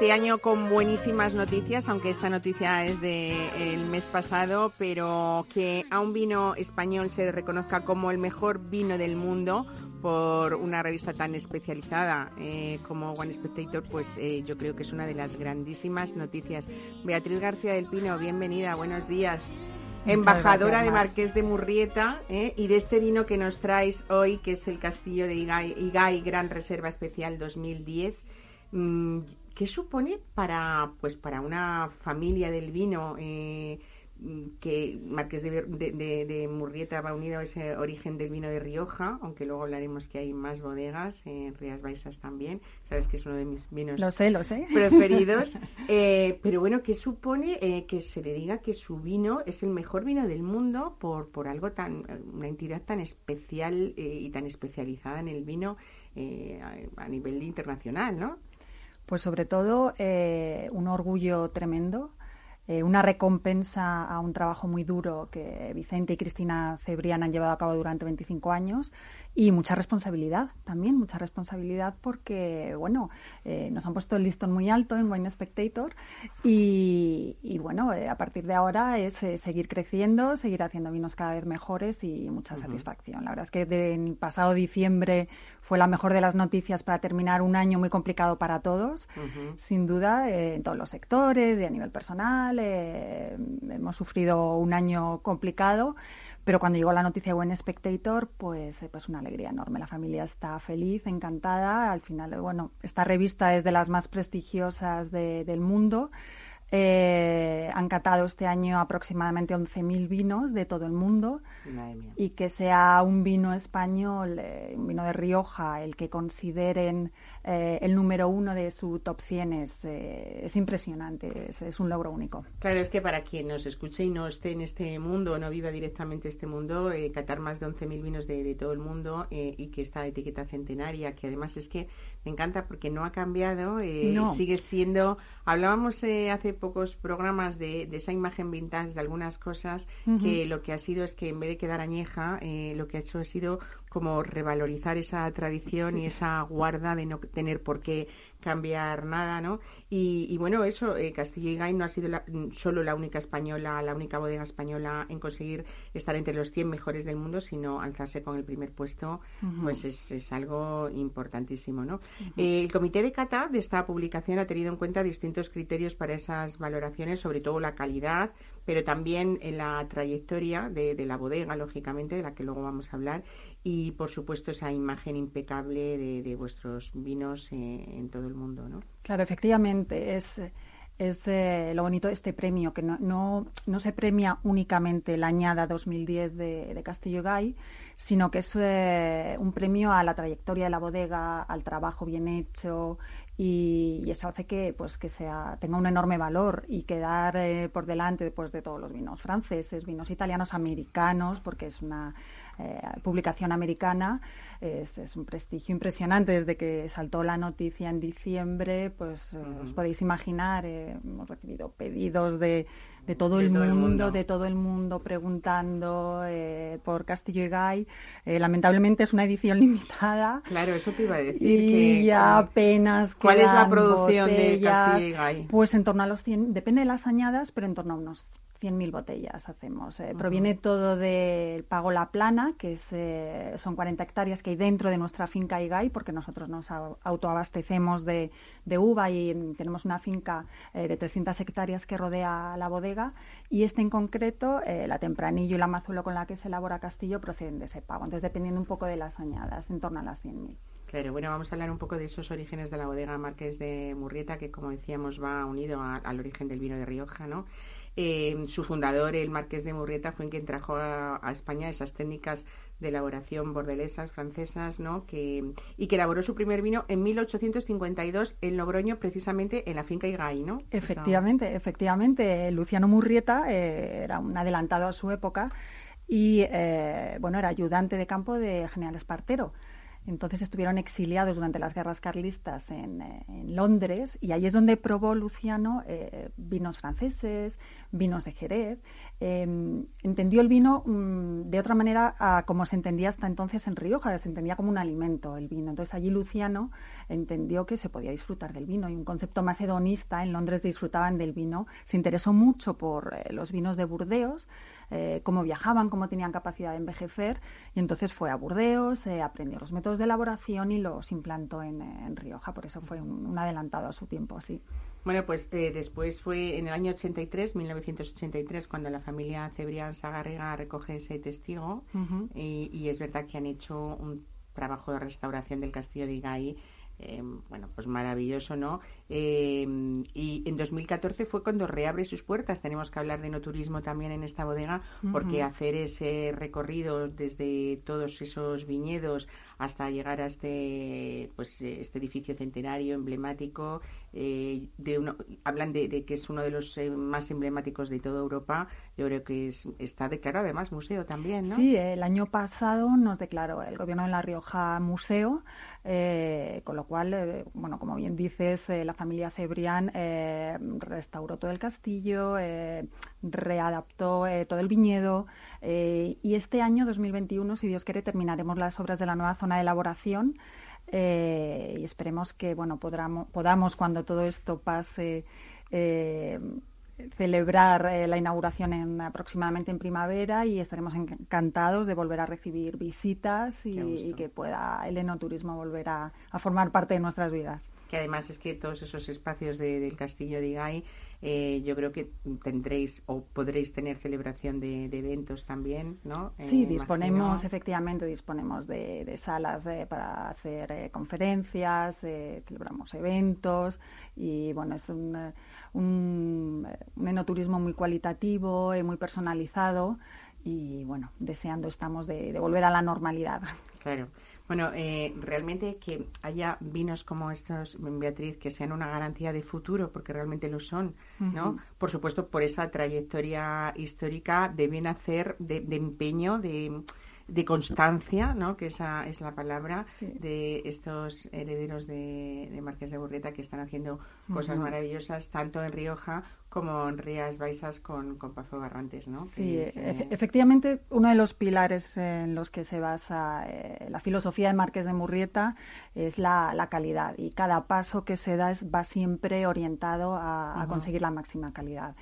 Este año con buenísimas noticias, aunque esta noticia es del mes pasado, pero que a un vino español se reconozca como el mejor vino del mundo por una revista tan especializada eh, como One Spectator, pues eh, yo creo que es una de las grandísimas noticias. Beatriz García del Pino, bienvenida, buenos días. embajadora de Marqués de Murrieta eh, y de este vino que nos traes hoy, que es el Castillo de Igay, Igay Gran Reserva Especial 2010. ¿Qué supone para, pues, para una familia del vino eh, que Marqués de, de, Murrieta va unido a ese origen del vino de Rioja, aunque luego hablaremos que hay más bodegas, en Rías Baixas también, sabes que es uno de mis vinos
lo sé, lo sé.
preferidos. <laughs> Eh, pero bueno, ¿qué supone eh, que se le diga que su vino es el mejor vino del mundo por, por algo tan, una entidad tan especial y tan especializada en el vino a nivel internacional, ¿no?
Pues sobre todo eh, un orgullo tremendo, eh, una recompensa a un trabajo muy duro que Vicente y Cristina Cebrián han llevado a cabo durante 25 años y mucha responsabilidad también, mucha responsabilidad porque, bueno, eh, nos han puesto el listón muy alto en Wine Spectator y, bueno, eh, a partir de ahora es eh, seguir creciendo, seguir haciendo vinos cada vez mejores y mucha satisfacción. La verdad es que el pasado diciembre fue la mejor de las noticias para terminar un año muy complicado para todos, sin duda, en todos los sectores y a nivel personal. hemos sufrido un año complicado. Pero cuando llegó la noticia de Buen Spectator, pues, eh, pues una alegría enorme. La familia está feliz, encantada. Al final, bueno, esta revista es de las más prestigiosas del mundo. Eh, han catado este año aproximadamente 11.000 vinos de todo el mundo y que sea un vino español, eh, un vino de Rioja, el que consideren eh, el número uno de su top 100 es, eh, es impresionante, es, un logro único.
Claro, es que para quien nos escuche y no esté en este mundo, no viva directamente este mundo, eh, catar más de 11.000 vinos de, todo el mundo y que esta etiqueta centenaria, que además es que me encanta porque no ha cambiado, sigue siendo... Hablábamos hace pocos programas de, esa imagen vintage de algunas cosas que lo que ha sido es que en vez de quedar añeja, lo que ha hecho ha sido como revalorizar esa tradición y esa guarda de no tener por qué cambiar nada, ¿no? Y, bueno, eso, eh, Castillo y Gay no ha sido solo la única española, la única bodega española en conseguir estar entre los 100 mejores del mundo, sino alzarse con el primer puesto, pues es, algo importantísimo, ¿no? Eh, el comité de cata de esta publicación ha tenido en cuenta distintos criterios para esas valoraciones, sobre todo la calidad, pero también en la trayectoria de, la bodega, lógicamente, de la que luego vamos a hablar, y por supuesto esa imagen impecable de, vuestros vinos eh, en todo el mundo, ¿no?
Claro, efectivamente, es, es eh, lo bonito de este premio, que no, no, no, se premia únicamente la añada 2010 de, Castillo Gay, sino que es eh, un premio a la trayectoria de la bodega, al trabajo bien hecho y, eso hace que pues que sea tenga un enorme valor y quedar eh, por delante pues, de todos los vinos franceses, vinos italianos, americanos, porque es una eh, publicación americana. Es, es, un prestigio impresionante desde que saltó la noticia en diciembre. Pues eh, os podéis imaginar, eh, hemos recibido pedidos de, de todo, el, mundo, de todo el mundo preguntando por Castillo y Gay. lamentablemente es una edición <laughs> limitada.
Claro, eso te iba a decir.
Y ya apenas.
¿Cuál es la producción de Castillo y Gay?
Pues en torno a los 100, depende de las añadas, pero en torno a unos 100.000 botellas hacemos. Eh, proviene todo del Pago La Plana, que es, eh, son 40 hectáreas que hay dentro de nuestra finca Igay, porque nosotros nos autoabastecemos de, uva y tenemos una finca eh, de 300 hectáreas que rodea la bodega. Y este en concreto, la Tempranillo y la Mazuelo con la que se elabora Castillo, proceden de ese pago. Entonces, dependiendo un poco de las añadas, en torno a las 100.000.
Claro, bueno, vamos a hablar un poco de esos orígenes de la bodega Marqués de Murrieta, que como decíamos va unido al origen del vino de Rioja, ¿no? Eh, su fundador, el marqués de Murrieta, fue quien trajo a, España esas técnicas de elaboración bordelesas, francesas, ¿no? Que, y que elaboró su primer vino en 1852 en Logroño, precisamente en la finca Igay, ¿no?
Efectivamente, efectivamente. Luciano Murrieta eh, era un adelantado a su época y, eh, bueno, era ayudante de campo de General Espartero. Entonces estuvieron exiliados durante las guerras carlistas en, eh, Londres y ahí es donde probó Luciano eh, vinos franceses, vinos de Jerez. Em, entendió el vino mm, de otra manera como se entendía hasta entonces en Rioja, se entendía como un alimento el vino. Entonces allí Luciano entendió que se podía disfrutar del vino y un concepto más hedonista. En Londres disfrutaban del vino. Se interesó mucho por eh, los vinos de Burdeos eh, cómo viajaban, cómo tenían capacidad de envejecer. Y entonces fue a Burdeos, eh, aprendió los métodos de elaboración y los implantó en, Rioja. Por eso fue un, adelantado a su tiempo, sí.
Bueno, pues eh, después fue en el año 83, 1983, cuando la familia Cebrián Sagarriga recoge ese testigo. y, y, es verdad que han hecho un trabajo de restauración del castillo de Igay eh, bueno, pues maravilloso, ¿no? Eh, y en 2014 fue cuando reabre sus puertas. Tenemos que hablar de no turismo también en esta bodega, porque hacer ese recorrido desde todos esos viñedos hasta llegar a este, pues, este edificio centenario emblemático, eh, de uno, hablan de, que es uno de los más emblemáticos de toda Europa. Yo creo que es, está declarado además museo también, ¿no?
Sí, el año pasado nos declaró el gobierno de La Rioja museo. Eh, con lo cual, eh, bueno, como bien dices, eh, la familia Cebrián restauró todo el castillo, readaptó todo el viñedo y este año 2021, si Dios quiere, terminaremos las obras de la nueva zona de elaboración. y esperemos que bueno podamos, podamos cuando todo esto pase celebrar eh, la inauguración en, aproximadamente en primavera y estaremos encantados de volver a recibir visitas y, que pueda el enoturismo volver a, formar parte de nuestras vidas.
Que además es que todos esos espacios del castillo de Igay, eh, yo creo que tendréis o podréis tener celebración de, eventos también, ¿no?
Sí, eh, disponemos, efectivamente, disponemos de, salas para hacer conferencias, celebramos eventos y bueno, es un un, un enoturismo muy cualitativo y muy personalizado y bueno, deseando estamos de, volver a la normalidad.
Claro. Bueno, eh, realmente que haya vinos como estos, Beatriz, que sean una garantía de futuro, porque realmente lo son, ¿no? Por supuesto, por esa trayectoria histórica deben hacer de, de empeño, de de constancia, ¿no? que esa es la palabra, de estos herederos de, de Marqués de Burrieta que están haciendo cosas maravillosas tanto en Rioja como en Rías Baixas con, con Pazo Barrantes, ¿no?
Sí, efectivamente, uno de los pilares en los que se basa eh, la filosofía de Marqués de Murrieta es la, la, calidad y cada paso que se da es, va siempre orientado a, a conseguir la máxima calidad.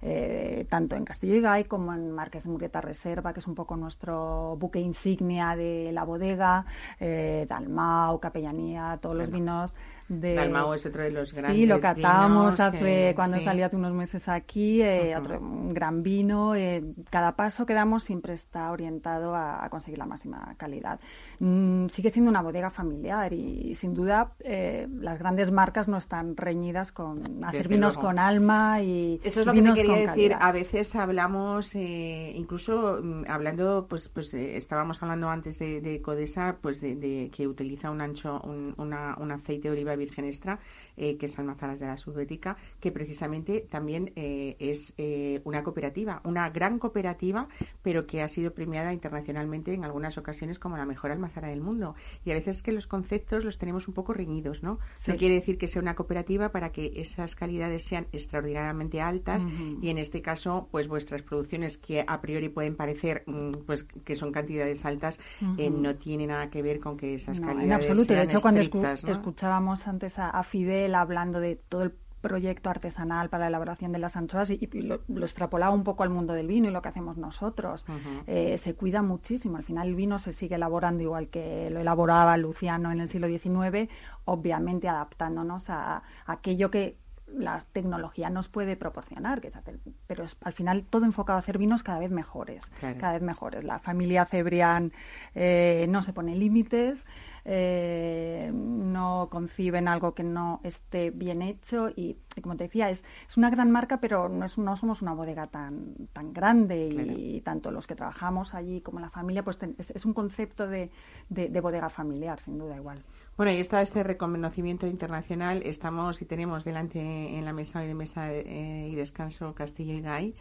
Eh, tanto en Castillo y Gay como en Marques de Murrieta Reserva, que es un poco nuestro buque insignia de la bodega, eh, Dalmau, Capellanía, todos los vinos de...
Dalmau es otro de los grandes
Sí, lo catamos hace, cuando salí hace unos meses aquí, eh, otro un gran vino. Eh, cada paso que damos siempre está orientado a, conseguir la máxima calidad. Mm, sigue siendo una bodega familiar y, sin duda eh, las grandes marcas no están reñidas con hacer vinos con alma y
Eso es lo
que
quería decir. A veces hablamos, incluso mm, hablando, pues pues estábamos hablando antes de, Codesa, pues de, que utiliza un ancho, un, un aceite de oliva virgen extra, eh, que es Almazaras de la Subbética, que precisamente también eh, es eh, una cooperativa, una gran cooperativa, pero que ha sido premiada internacionalmente en algunas ocasiones como la mejor almazara del mundo. Y a veces que los conceptos los tenemos un poco reñidos, ¿no? No quiere decir que sea una cooperativa para que esas calidades sean extraordinariamente altas y en este caso, pues vuestras producciones que a priori pueden parecer mm, pues que son cantidades altas, no tiene nada que ver con que esas calidades en
absoluto.
de
hecho, cuando escuchábamos antes a, Fidel hablando de todo el proyecto artesanal para la elaboración de las anchoas y, lo, extrapolaba un poco al mundo del vino y lo que hacemos nosotros. Eh, se cuida muchísimo. Al final el vino se sigue elaborando igual que lo elaboraba Luciano en el siglo XIX, obviamente adaptándonos a, aquello que la tecnología nos puede proporcionar, que es hacer, pero es al final todo enfocado a hacer vinos cada vez mejores, cada vez mejores. La familia Cebrián eh, no se pone límites, eh, no conciben algo que no esté bien hecho y, como te decía, es, es una gran marca, pero no, es, no somos una bodega tan, tan grande y, tanto los que trabajamos allí como la familia, pues es, un concepto de, de, bodega familiar, sin duda igual.
Bueno, y está este reconocimiento internacional. Estamos y tenemos delante en la mesa de mesa eh, y descanso Castillo y Gay.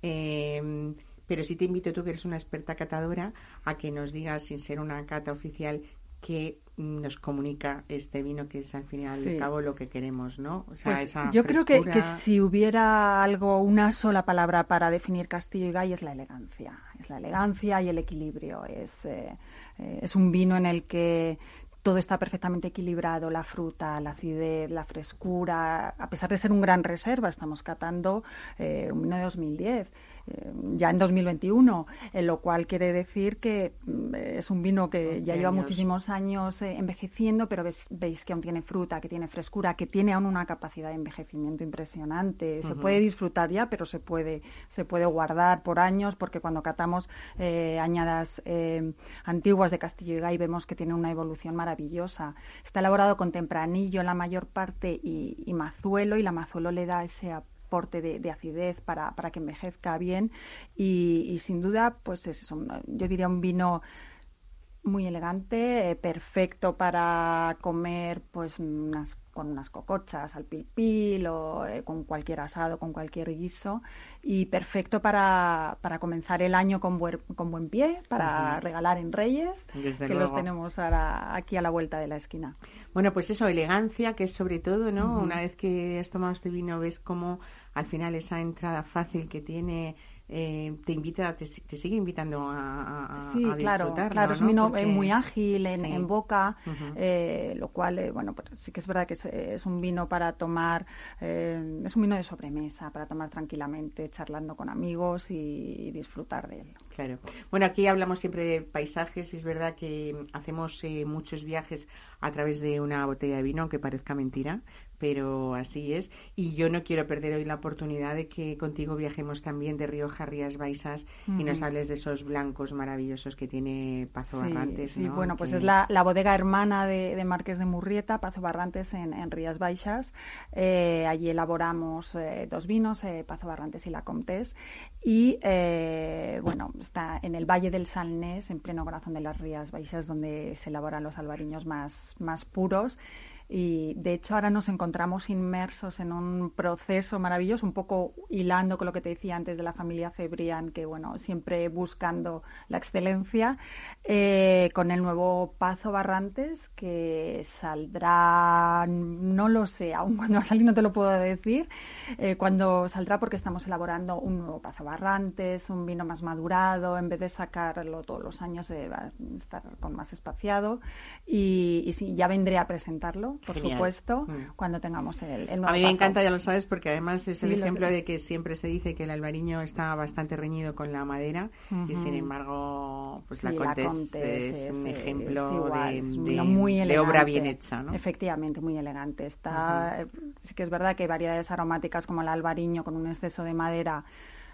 Eh, pero sí te invito tú, que eres una experta catadora, a que nos digas, sin ser una cata oficial, que nos comunica este vino que es al final y al cabo lo que queremos, ¿no?
O sea, pues yo creo que, que, si hubiera algo, una sola palabra para definir Castillo y Gay es la elegancia. Es la elegancia y el equilibrio. Es, eh, eh, es un vino en el que todo está perfectamente equilibrado, la fruta, la acidez, la frescura. A pesar de ser un gran reserva, estamos catando eh, un vino de 2010 eh, ya en 2021, en lo cual quiere decir que mm, es un vino que ya lleva muchísimos años eh, envejeciendo, pero veis que aún tiene fruta, que tiene frescura, que tiene aún una capacidad de envejecimiento impresionante. Se puede disfrutar ya, pero se puede, se puede guardar por años, porque cuando catamos eh, añadas antiguas de Castillo y Gay vemos que tiene una evolución maravillosa. Está elaborado con tempranillo en la mayor parte y, y mazuelo, y la mazuelo le da ese de, acidez para, para, que envejezca bien. Y, sin duda, pues es yo diría un vino muy elegante, eh, perfecto para comer pues unas, con unas cocochas al pilpil o eh, con cualquier asado, con cualquier guiso y perfecto para, para comenzar el año con, buen, con buen pie, para regalar en Reyes, que los tenemos ahora aquí a la vuelta de la esquina.
Bueno, pues eso, elegancia, que es sobre todo, ¿no? Una vez que has tomado este vino ves cómo al final esa entrada fácil que tiene eh, te invita, te, sigue invitando a, a
sí, claro, claro, es un vino muy ágil en, boca, eh, lo cual, eh, bueno, pues sí que es verdad que es, un vino para tomar, es un vino de sobremesa, para tomar tranquilamente, charlando con amigos y, disfrutar de él.
Claro. Bueno, aquí hablamos siempre de paisajes y es verdad que hacemos muchos viajes a través de una botella de vino, aunque parezca mentira, pero así es. Y yo no quiero perder hoy la oportunidad de que contigo viajemos también de Rioja a Rías Baixas y nos hables de esos blancos maravillosos que tiene Pazo Barrantes.
Sí, bueno, pues es la, bodega hermana de, de, Marqués de Murrieta, Pazo Barrantes, en, Rías Baixas. Eh, allí elaboramos eh, dos vinos, eh, Pazo Barrantes y la Comtés. Y bueno, está en el Valle del Salnés, en pleno corazón de las Rías Baixas, donde se elaboran los albariños más, más puros. Y de hecho ahora nos encontramos inmersos en un proceso maravilloso, un poco hilando con lo que te decía antes de la familia Cebrián, que bueno, siempre buscando la excelencia, eh, con el nuevo Pazo Barrantes, que saldrá, no lo sé, aún cuando va a salir no te lo puedo decir, eh, cuando saldrá porque estamos elaborando un nuevo Pazo Barrantes, un vino más madurado, en vez de sacarlo todos los años eh, va a estar con más espaciado y, y sí, ya vendré a presentarlo por supuesto, mm. cuando tengamos el, nuevo
A mí me encanta, ya lo sabes, porque además es el ejemplo de que siempre se dice que el albariño está bastante reñido con la madera y sin embargo, pues la Contes, es, un ejemplo de, obra bien hecha. ¿no?
Efectivamente, muy elegante. Está, Sí que es verdad que hay variedades aromáticas como el albariño con un exceso de madera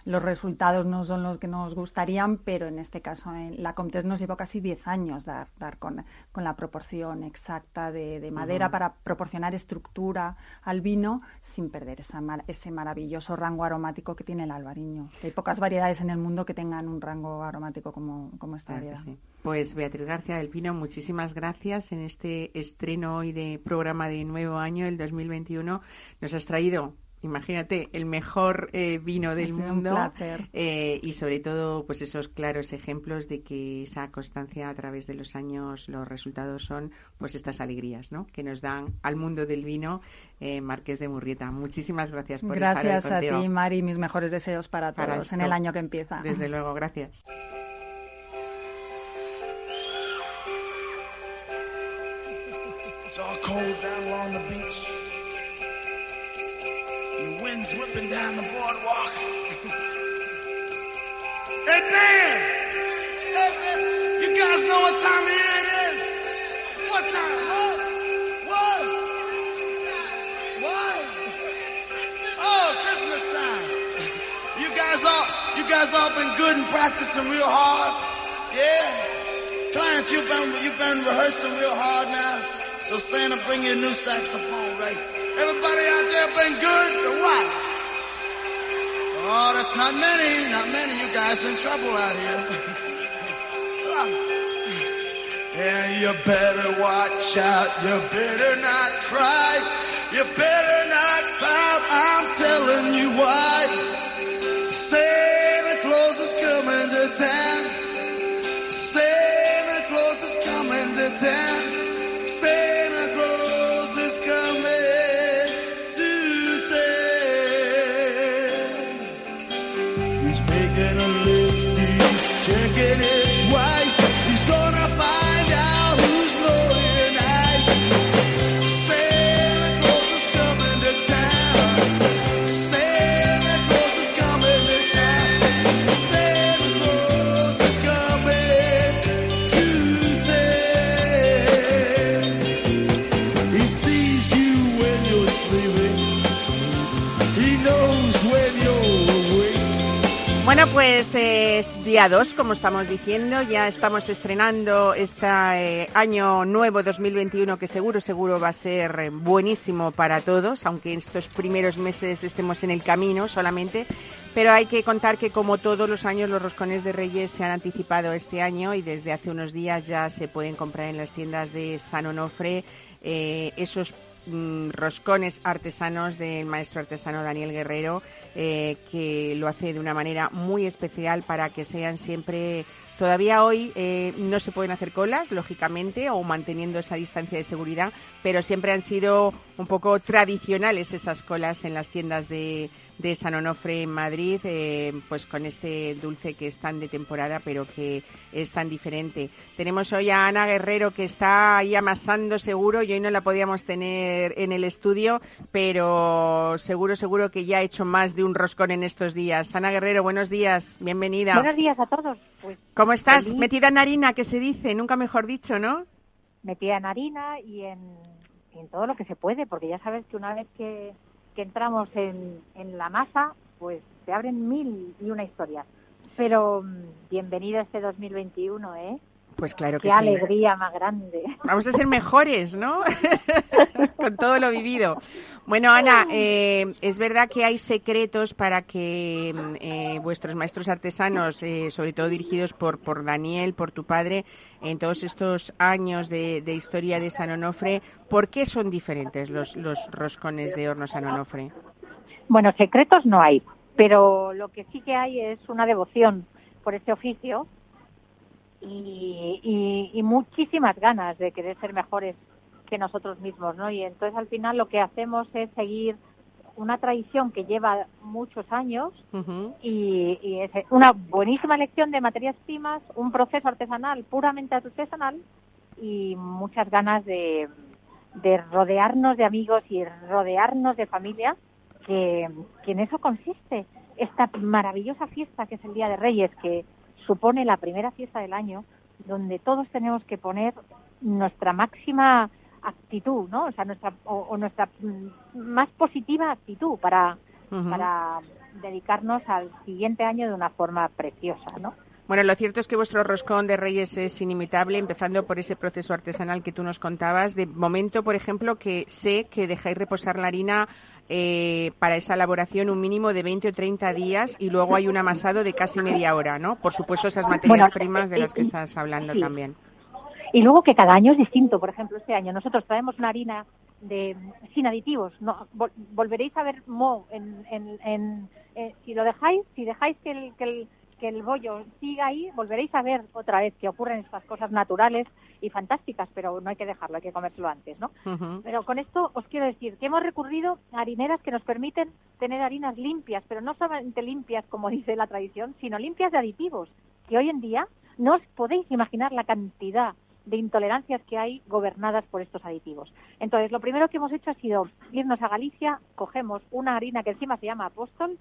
los resultados no son los que nos gustarían, pero en este caso en la Comtes nos llevó casi 10 años dar, dar con, la proporción exacta de, madera para proporcionar estructura al vino sin perder esa, ese maravilloso rango aromático que tiene el albariño. Hay pocas variedades en el mundo que tengan un rango aromático como, como esta variedad.
Pues Beatriz García del Pino, muchísimas gracias en este estreno hoy de programa de nuevo año, el 2021. Nos has traído imagínate, el mejor eh, vino del mundo eh, y sobre todo pues esos claros ejemplos de que esa constancia a través de los años los resultados son pues estas alegrías ¿no? que nos dan al mundo del vino eh, Marqués de Murrieta. Muchísimas gracias por
estar
Gracias
a ti, Mari, mis mejores deseos para todos en el año que empieza.
Desde luego, gracias. The wind's whipping down the boardwalk. <laughs> hey, man! You guys know what time of year it is? What time? What? What? What? Oh, Christmas time. You guys all, you guys all been good and practicing real hard. Yeah. Clients, you've been, you've been rehearsing real hard now. So Santa, bring you a new saxophone, right? There been good or what? Oh, that's not many, not many. You guys in trouble out here. <laughs> yeah, you better watch out. You better not cry. You better not pout. I'm telling you why. Santa checking it twice. He's gonna find out who's naughty nice. Santa Claus is coming to town. Santa Claus is coming to town. Santa Claus is coming to town. He sees you when you're sleeping. He knows when you're awake. Bueno, pues es día 2, como estamos diciendo, ya estamos estrenando este eh, año nuevo 2021 que seguro, seguro va a ser eh, buenísimo para todos, aunque en estos primeros meses estemos en el camino solamente. Pero hay que contar que como todos los años los roscones de Reyes se han anticipado este año y desde hace unos días ya se pueden comprar en las tiendas de San Onofre eh, esos Mm, roscones artesanos del maestro artesano Daniel Guerrero, eh, que lo hace de una manera muy especial para que sean siempre Todavía hoy eh, no se pueden hacer colas, lógicamente, o manteniendo esa distancia de seguridad, pero siempre han sido un poco tradicionales esas colas en las tiendas de, de San Onofre en Madrid, eh, pues con este dulce que es tan de temporada, pero que es tan diferente. Tenemos hoy a Ana Guerrero que está ahí amasando seguro, y hoy no la podíamos tener en el estudio, pero seguro, seguro que ya ha hecho más de un roscón en estos días. Ana Guerrero, buenos días, bienvenida.
Buenos días a todos.
Pues, ¿Cómo estás? Metida en harina, que se dice, nunca mejor dicho, ¿no?
Metida en harina y en en todo lo que se puede, porque ya sabes que una vez que, que entramos en, en la masa, pues se abren mil y una historias. Pero mm, bienvenido a este 2021, ¿eh?
Pues claro
que
Qué
alegría más grande.
Vamos a ser mejores, ¿no? <laughs> Con todo lo vivido. Bueno, Ana, eh, es verdad que hay secretos para que eh, vuestros maestros artesanos, eh, sobre todo dirigidos por, por Daniel, por tu padre, en todos estos años de, historia de San Onofre, ¿por qué son diferentes los, los roscones de horno San Onofre?
Bueno, secretos no hay, pero lo que sí que hay es una devoción por este oficio y, y, muchísimas ganas de querer ser mejores que nosotros mismos, ¿no? Y entonces al final lo que hacemos es seguir una tradición que lleva muchos años y, y, es una buenísima lección de materias primas, un proceso artesanal puramente artesanal y muchas ganas de, de rodearnos de amigos y rodearnos de familia, que, que en eso consiste esta maravillosa fiesta que es el Día de Reyes, que supone la primera fiesta del año donde todos tenemos que poner nuestra máxima actitud, ¿no? O sea, nuestra o, nuestra más positiva actitud para para dedicarnos al siguiente año de una forma preciosa, ¿no?
Bueno, lo cierto es que vuestro roscón de Reyes es inimitable, empezando por ese proceso artesanal que tú nos contabas. De momento, por ejemplo, que sé que dejáis reposar la harina eh, para esa elaboración un mínimo de 20 o 30 días y luego hay un amasado de casi media hora, ¿no? Por supuesto, esas materias primas de las que estás hablando también.
Y luego que cada año es distinto. Por ejemplo, este año nosotros traemos una harina de sin aditivos. No, volveréis a ver mo en, en, eh, si lo dejáis, si dejáis que el, que el que el bollo siga ahí, volveréis a ver otra vez que ocurren estas cosas naturales y fantásticas, pero no hay que dejarlo, hay que comérselo antes, ¿no? Pero con esto os quiero decir que hemos recurrido a harineras que nos permiten tener harinas limpias, pero no solamente limpias, como <laughs> dice la tradición, sino limpias de aditivos, que hoy en día no os podéis imaginar la cantidad de intolerancias que hay gobernadas por estos aditivos. Entonces, lo primero que hemos hecho ha sido irnos a Galicia, cogemos una harina que encima se llama Apóstol,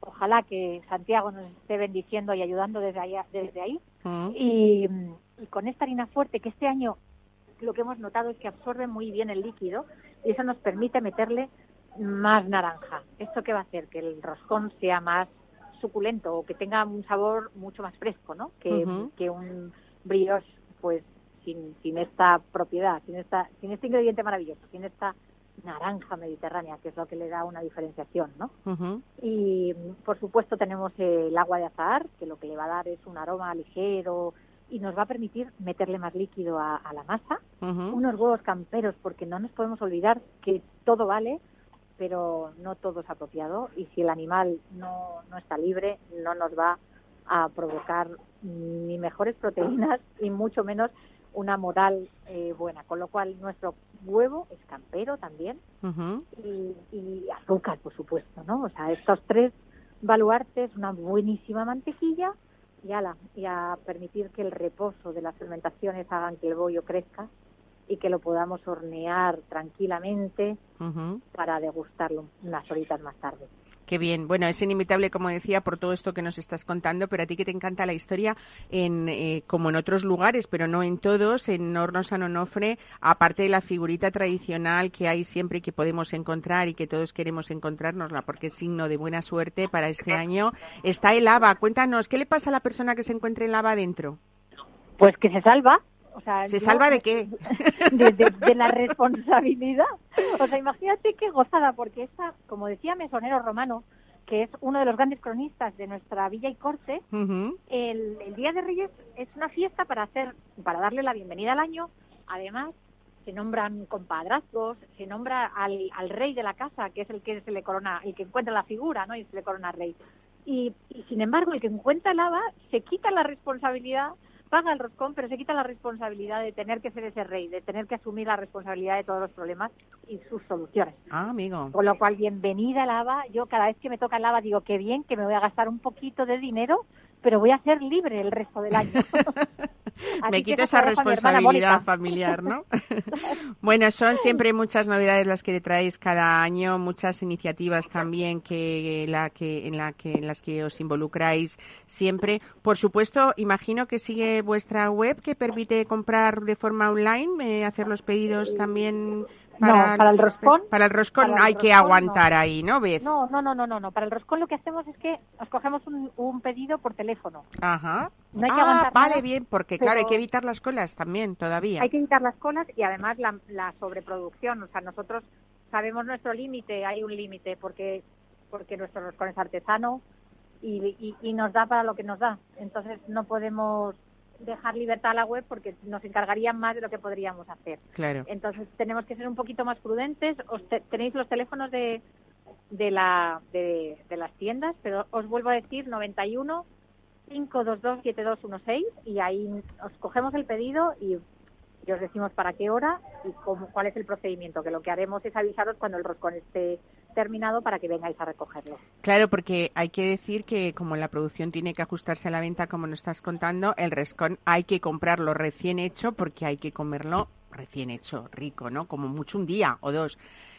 ojalá que Santiago nos esté bendiciendo y ayudando desde ahí, desde ahí. Mm. Y, con esta harina fuerte, que este año lo que hemos notado es que absorbe muy bien el líquido y eso nos permite meterle más naranja. ¿Esto qué va a hacer? Que el roscón sea más suculento o que tenga un sabor mucho más fresco, ¿no? Que, que un brioche, pues, sin, sin esta propiedad, sin, esta, sin este ingrediente maravilloso, sin esta naranja mediterránea, que es lo que le da una diferenciación, ¿no? Y por supuesto tenemos el agua de azahar, que lo que le va a dar es un aroma ligero y nos va a permitir meterle más líquido a, la masa. Unos huevos camperos, porque no nos podemos olvidar que todo vale, pero no todo es apropiado y si el animal no, no está libre, no nos va a provocar ni mejores proteínas <laughs> y mucho menos una moral eh, buena, con lo cual nuestro huevo es campero también y, azúcar, por supuesto, ¿no? O sea, estos tres baluartes, una buenísima mantequilla y, ala, y a permitir que el reposo de las fermentaciones hagan que el bollo crezca y que lo podamos hornear tranquilamente para degustarlo unas horitas más tarde.
Qué bien. Bueno, es inimitable, como decía, por todo esto que nos estás contando, pero a ti que te encanta la historia, en, eh, como en otros lugares, pero no en todos, en Horno San Onofre, aparte de la figurita tradicional que hay siempre y que podemos encontrar y que todos queremos encontrárnosla porque es signo de buena suerte para este año, está el lava. Cuéntanos, ¿qué le pasa a la persona que se encuentre en lava adentro?
Pues que se salva,
¿Se salva de qué? <laughs>
De, la responsabilidad. O sea, imagínate qué gozada, porque esta, como decía Mesonero Romano, que es uno de los grandes cronistas de nuestra villa y corte, el, Día de Reyes es una fiesta para hacer, para darle la bienvenida al año. Además, se nombran compadrazgos, se nombra al, al, rey de la casa, que es el que se le corona, el que encuentra la figura, ¿no? Y se le corona rey. Y, y sin embargo, el que encuentra el haba se quita la responsabilidad paga el roscón, pero se quita la responsabilidad de tener que ser ese rey, de tener que asumir la responsabilidad de todos los problemas y sus soluciones.
Ah, amigo.
Con lo cual, bienvenida al ABA. Yo cada vez que me toca el ABA digo, qué bien, que me voy a gastar un poquito de dinero, pero voy a ser libre el resto del año. <laughs>
me quito esa responsabilidad familiar, ¿no? <laughs> bueno, son siempre muchas novedades las que traéis cada año, muchas iniciativas también que, la que, en, la que, en las que os involucráis siempre. Por supuesto, imagino que sigue vuestra web que permite comprar de forma online, eh, hacer los pedidos también
Para, para el roscón.
Para el roscón hay que aguantar ahí, ¿no, Beth?
No, no, no, no, no, no. Para el roscón lo que hacemos es que os cogemos un, pedido por teléfono.
Ajá. No hay que ah, vale, bien, porque claro, hay que evitar las colas también todavía.
Hay que evitar las colas y además la, la sobreproducción. O sea, nosotros sabemos nuestro límite, hay un límite, porque porque nuestro roscón es artesano y, y, nos da para lo que nos da. Entonces no podemos dejar libertad a la web porque nos encargarían más de lo que podríamos hacer.
Claro.
Entonces tenemos que ser un poquito más prudentes. Os tenéis los teléfonos de, de, la, de, de, las tiendas, pero os vuelvo a decir 91 522 7216 y ahí os cogemos el pedido y y os decimos para qué hora y cómo, cuál es el procedimiento, que lo que haremos es avisaros cuando el roscón esté terminado para que vengáis a recogerlo.
Claro, porque hay que decir que como la producción tiene que ajustarse a la venta, como nos estás contando, el roscón hay que comprarlo recién hecho porque hay que comerlo recién hecho, rico, ¿no? Como mucho un día o dos.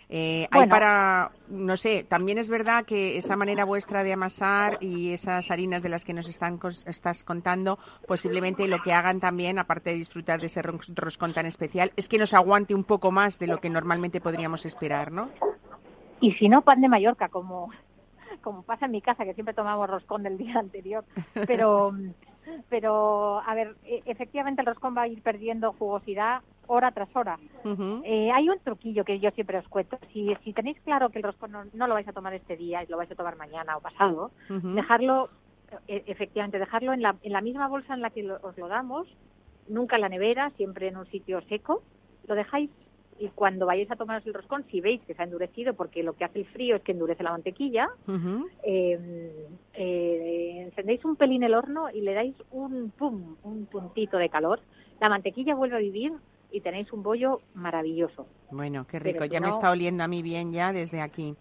Eh, hay para, no sé, también es verdad que esa manera vuestra de amasar y esas harinas de las que nos están, estás contando, posiblemente lo que hagan también, aparte de disfrutar de ese roscón tan especial, es que nos aguante un poco más de lo que normalmente podríamos esperar, ¿no?
Y si no, pan de Mallorca, como, <laughs> como pasa en mi casa, que siempre tomamos roscón del día <laughs> anterior. Pero, pero a ver, e, efectivamente el roscón va a ir perdiendo jugosidad hora tras hora. eh, hay un truquillo que yo siempre os cuento. Si, si tenéis claro que el roscón no, lo vais a tomar este día y lo vais a tomar mañana o pasado, dejarlo, e, efectivamente, dejarlo en la, en la misma bolsa en la que os lo damos, nunca en la nevera, siempre en un sitio seco. Lo dejáis y cuando vayáis a tomaros el roscón, si veis que se ha endurecido, porque lo que hace el frío es que endurece la mantequilla, em, eh, encendéis un pelín el horno y le dais un pum, un puntito de calor. La mantequilla vuelve a vivir y tenéis un bollo maravilloso.
Bueno, qué rico. ya me está oliendo a mí bien ya desde aquí.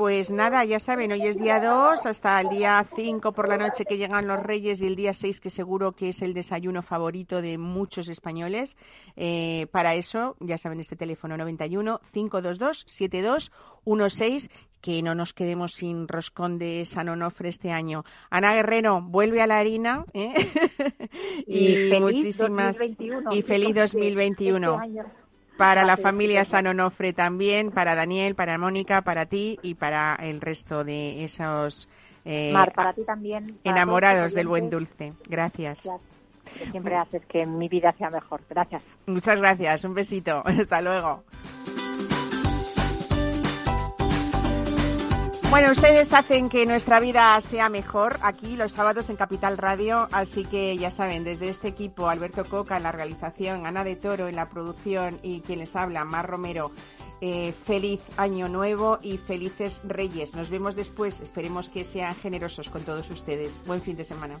Pues nada, ya saben, hoy es día 2 hasta el día 5 por la noche que llegan los Reyes y el día 6 que seguro que es el desayuno favorito de muchos españoles. Eh, para eso, ya saben, este teléfono 91 522 7216 que no nos quedemos sin roscón de San Onofre este año. Ana Guerrero, vuelve a la harina ¿eh? <laughs>
y, muchísimas
y feliz 2021 para la familia San Onofre también, para Daniel, para Mónica, para ti y para el resto de esos
eh, Mar, para ti también,
enamorados del buen dulce. Gracias.
siempre haces que mi vida sea mejor. Gracias.
Muchas gracias. Un besito. <laughs> Hasta luego. Bueno, ustedes hacen que nuestra vida sea mejor aquí los sábados en Capital Radio, así que ya saben, desde este equipo, Alberto Coca en la realización, Ana de Toro en la producción y quien les habla, Mar Romero, eh, feliz año nuevo y felices reyes. Nos vemos después, esperemos que sean generosos con todos ustedes. Buen fin de semana.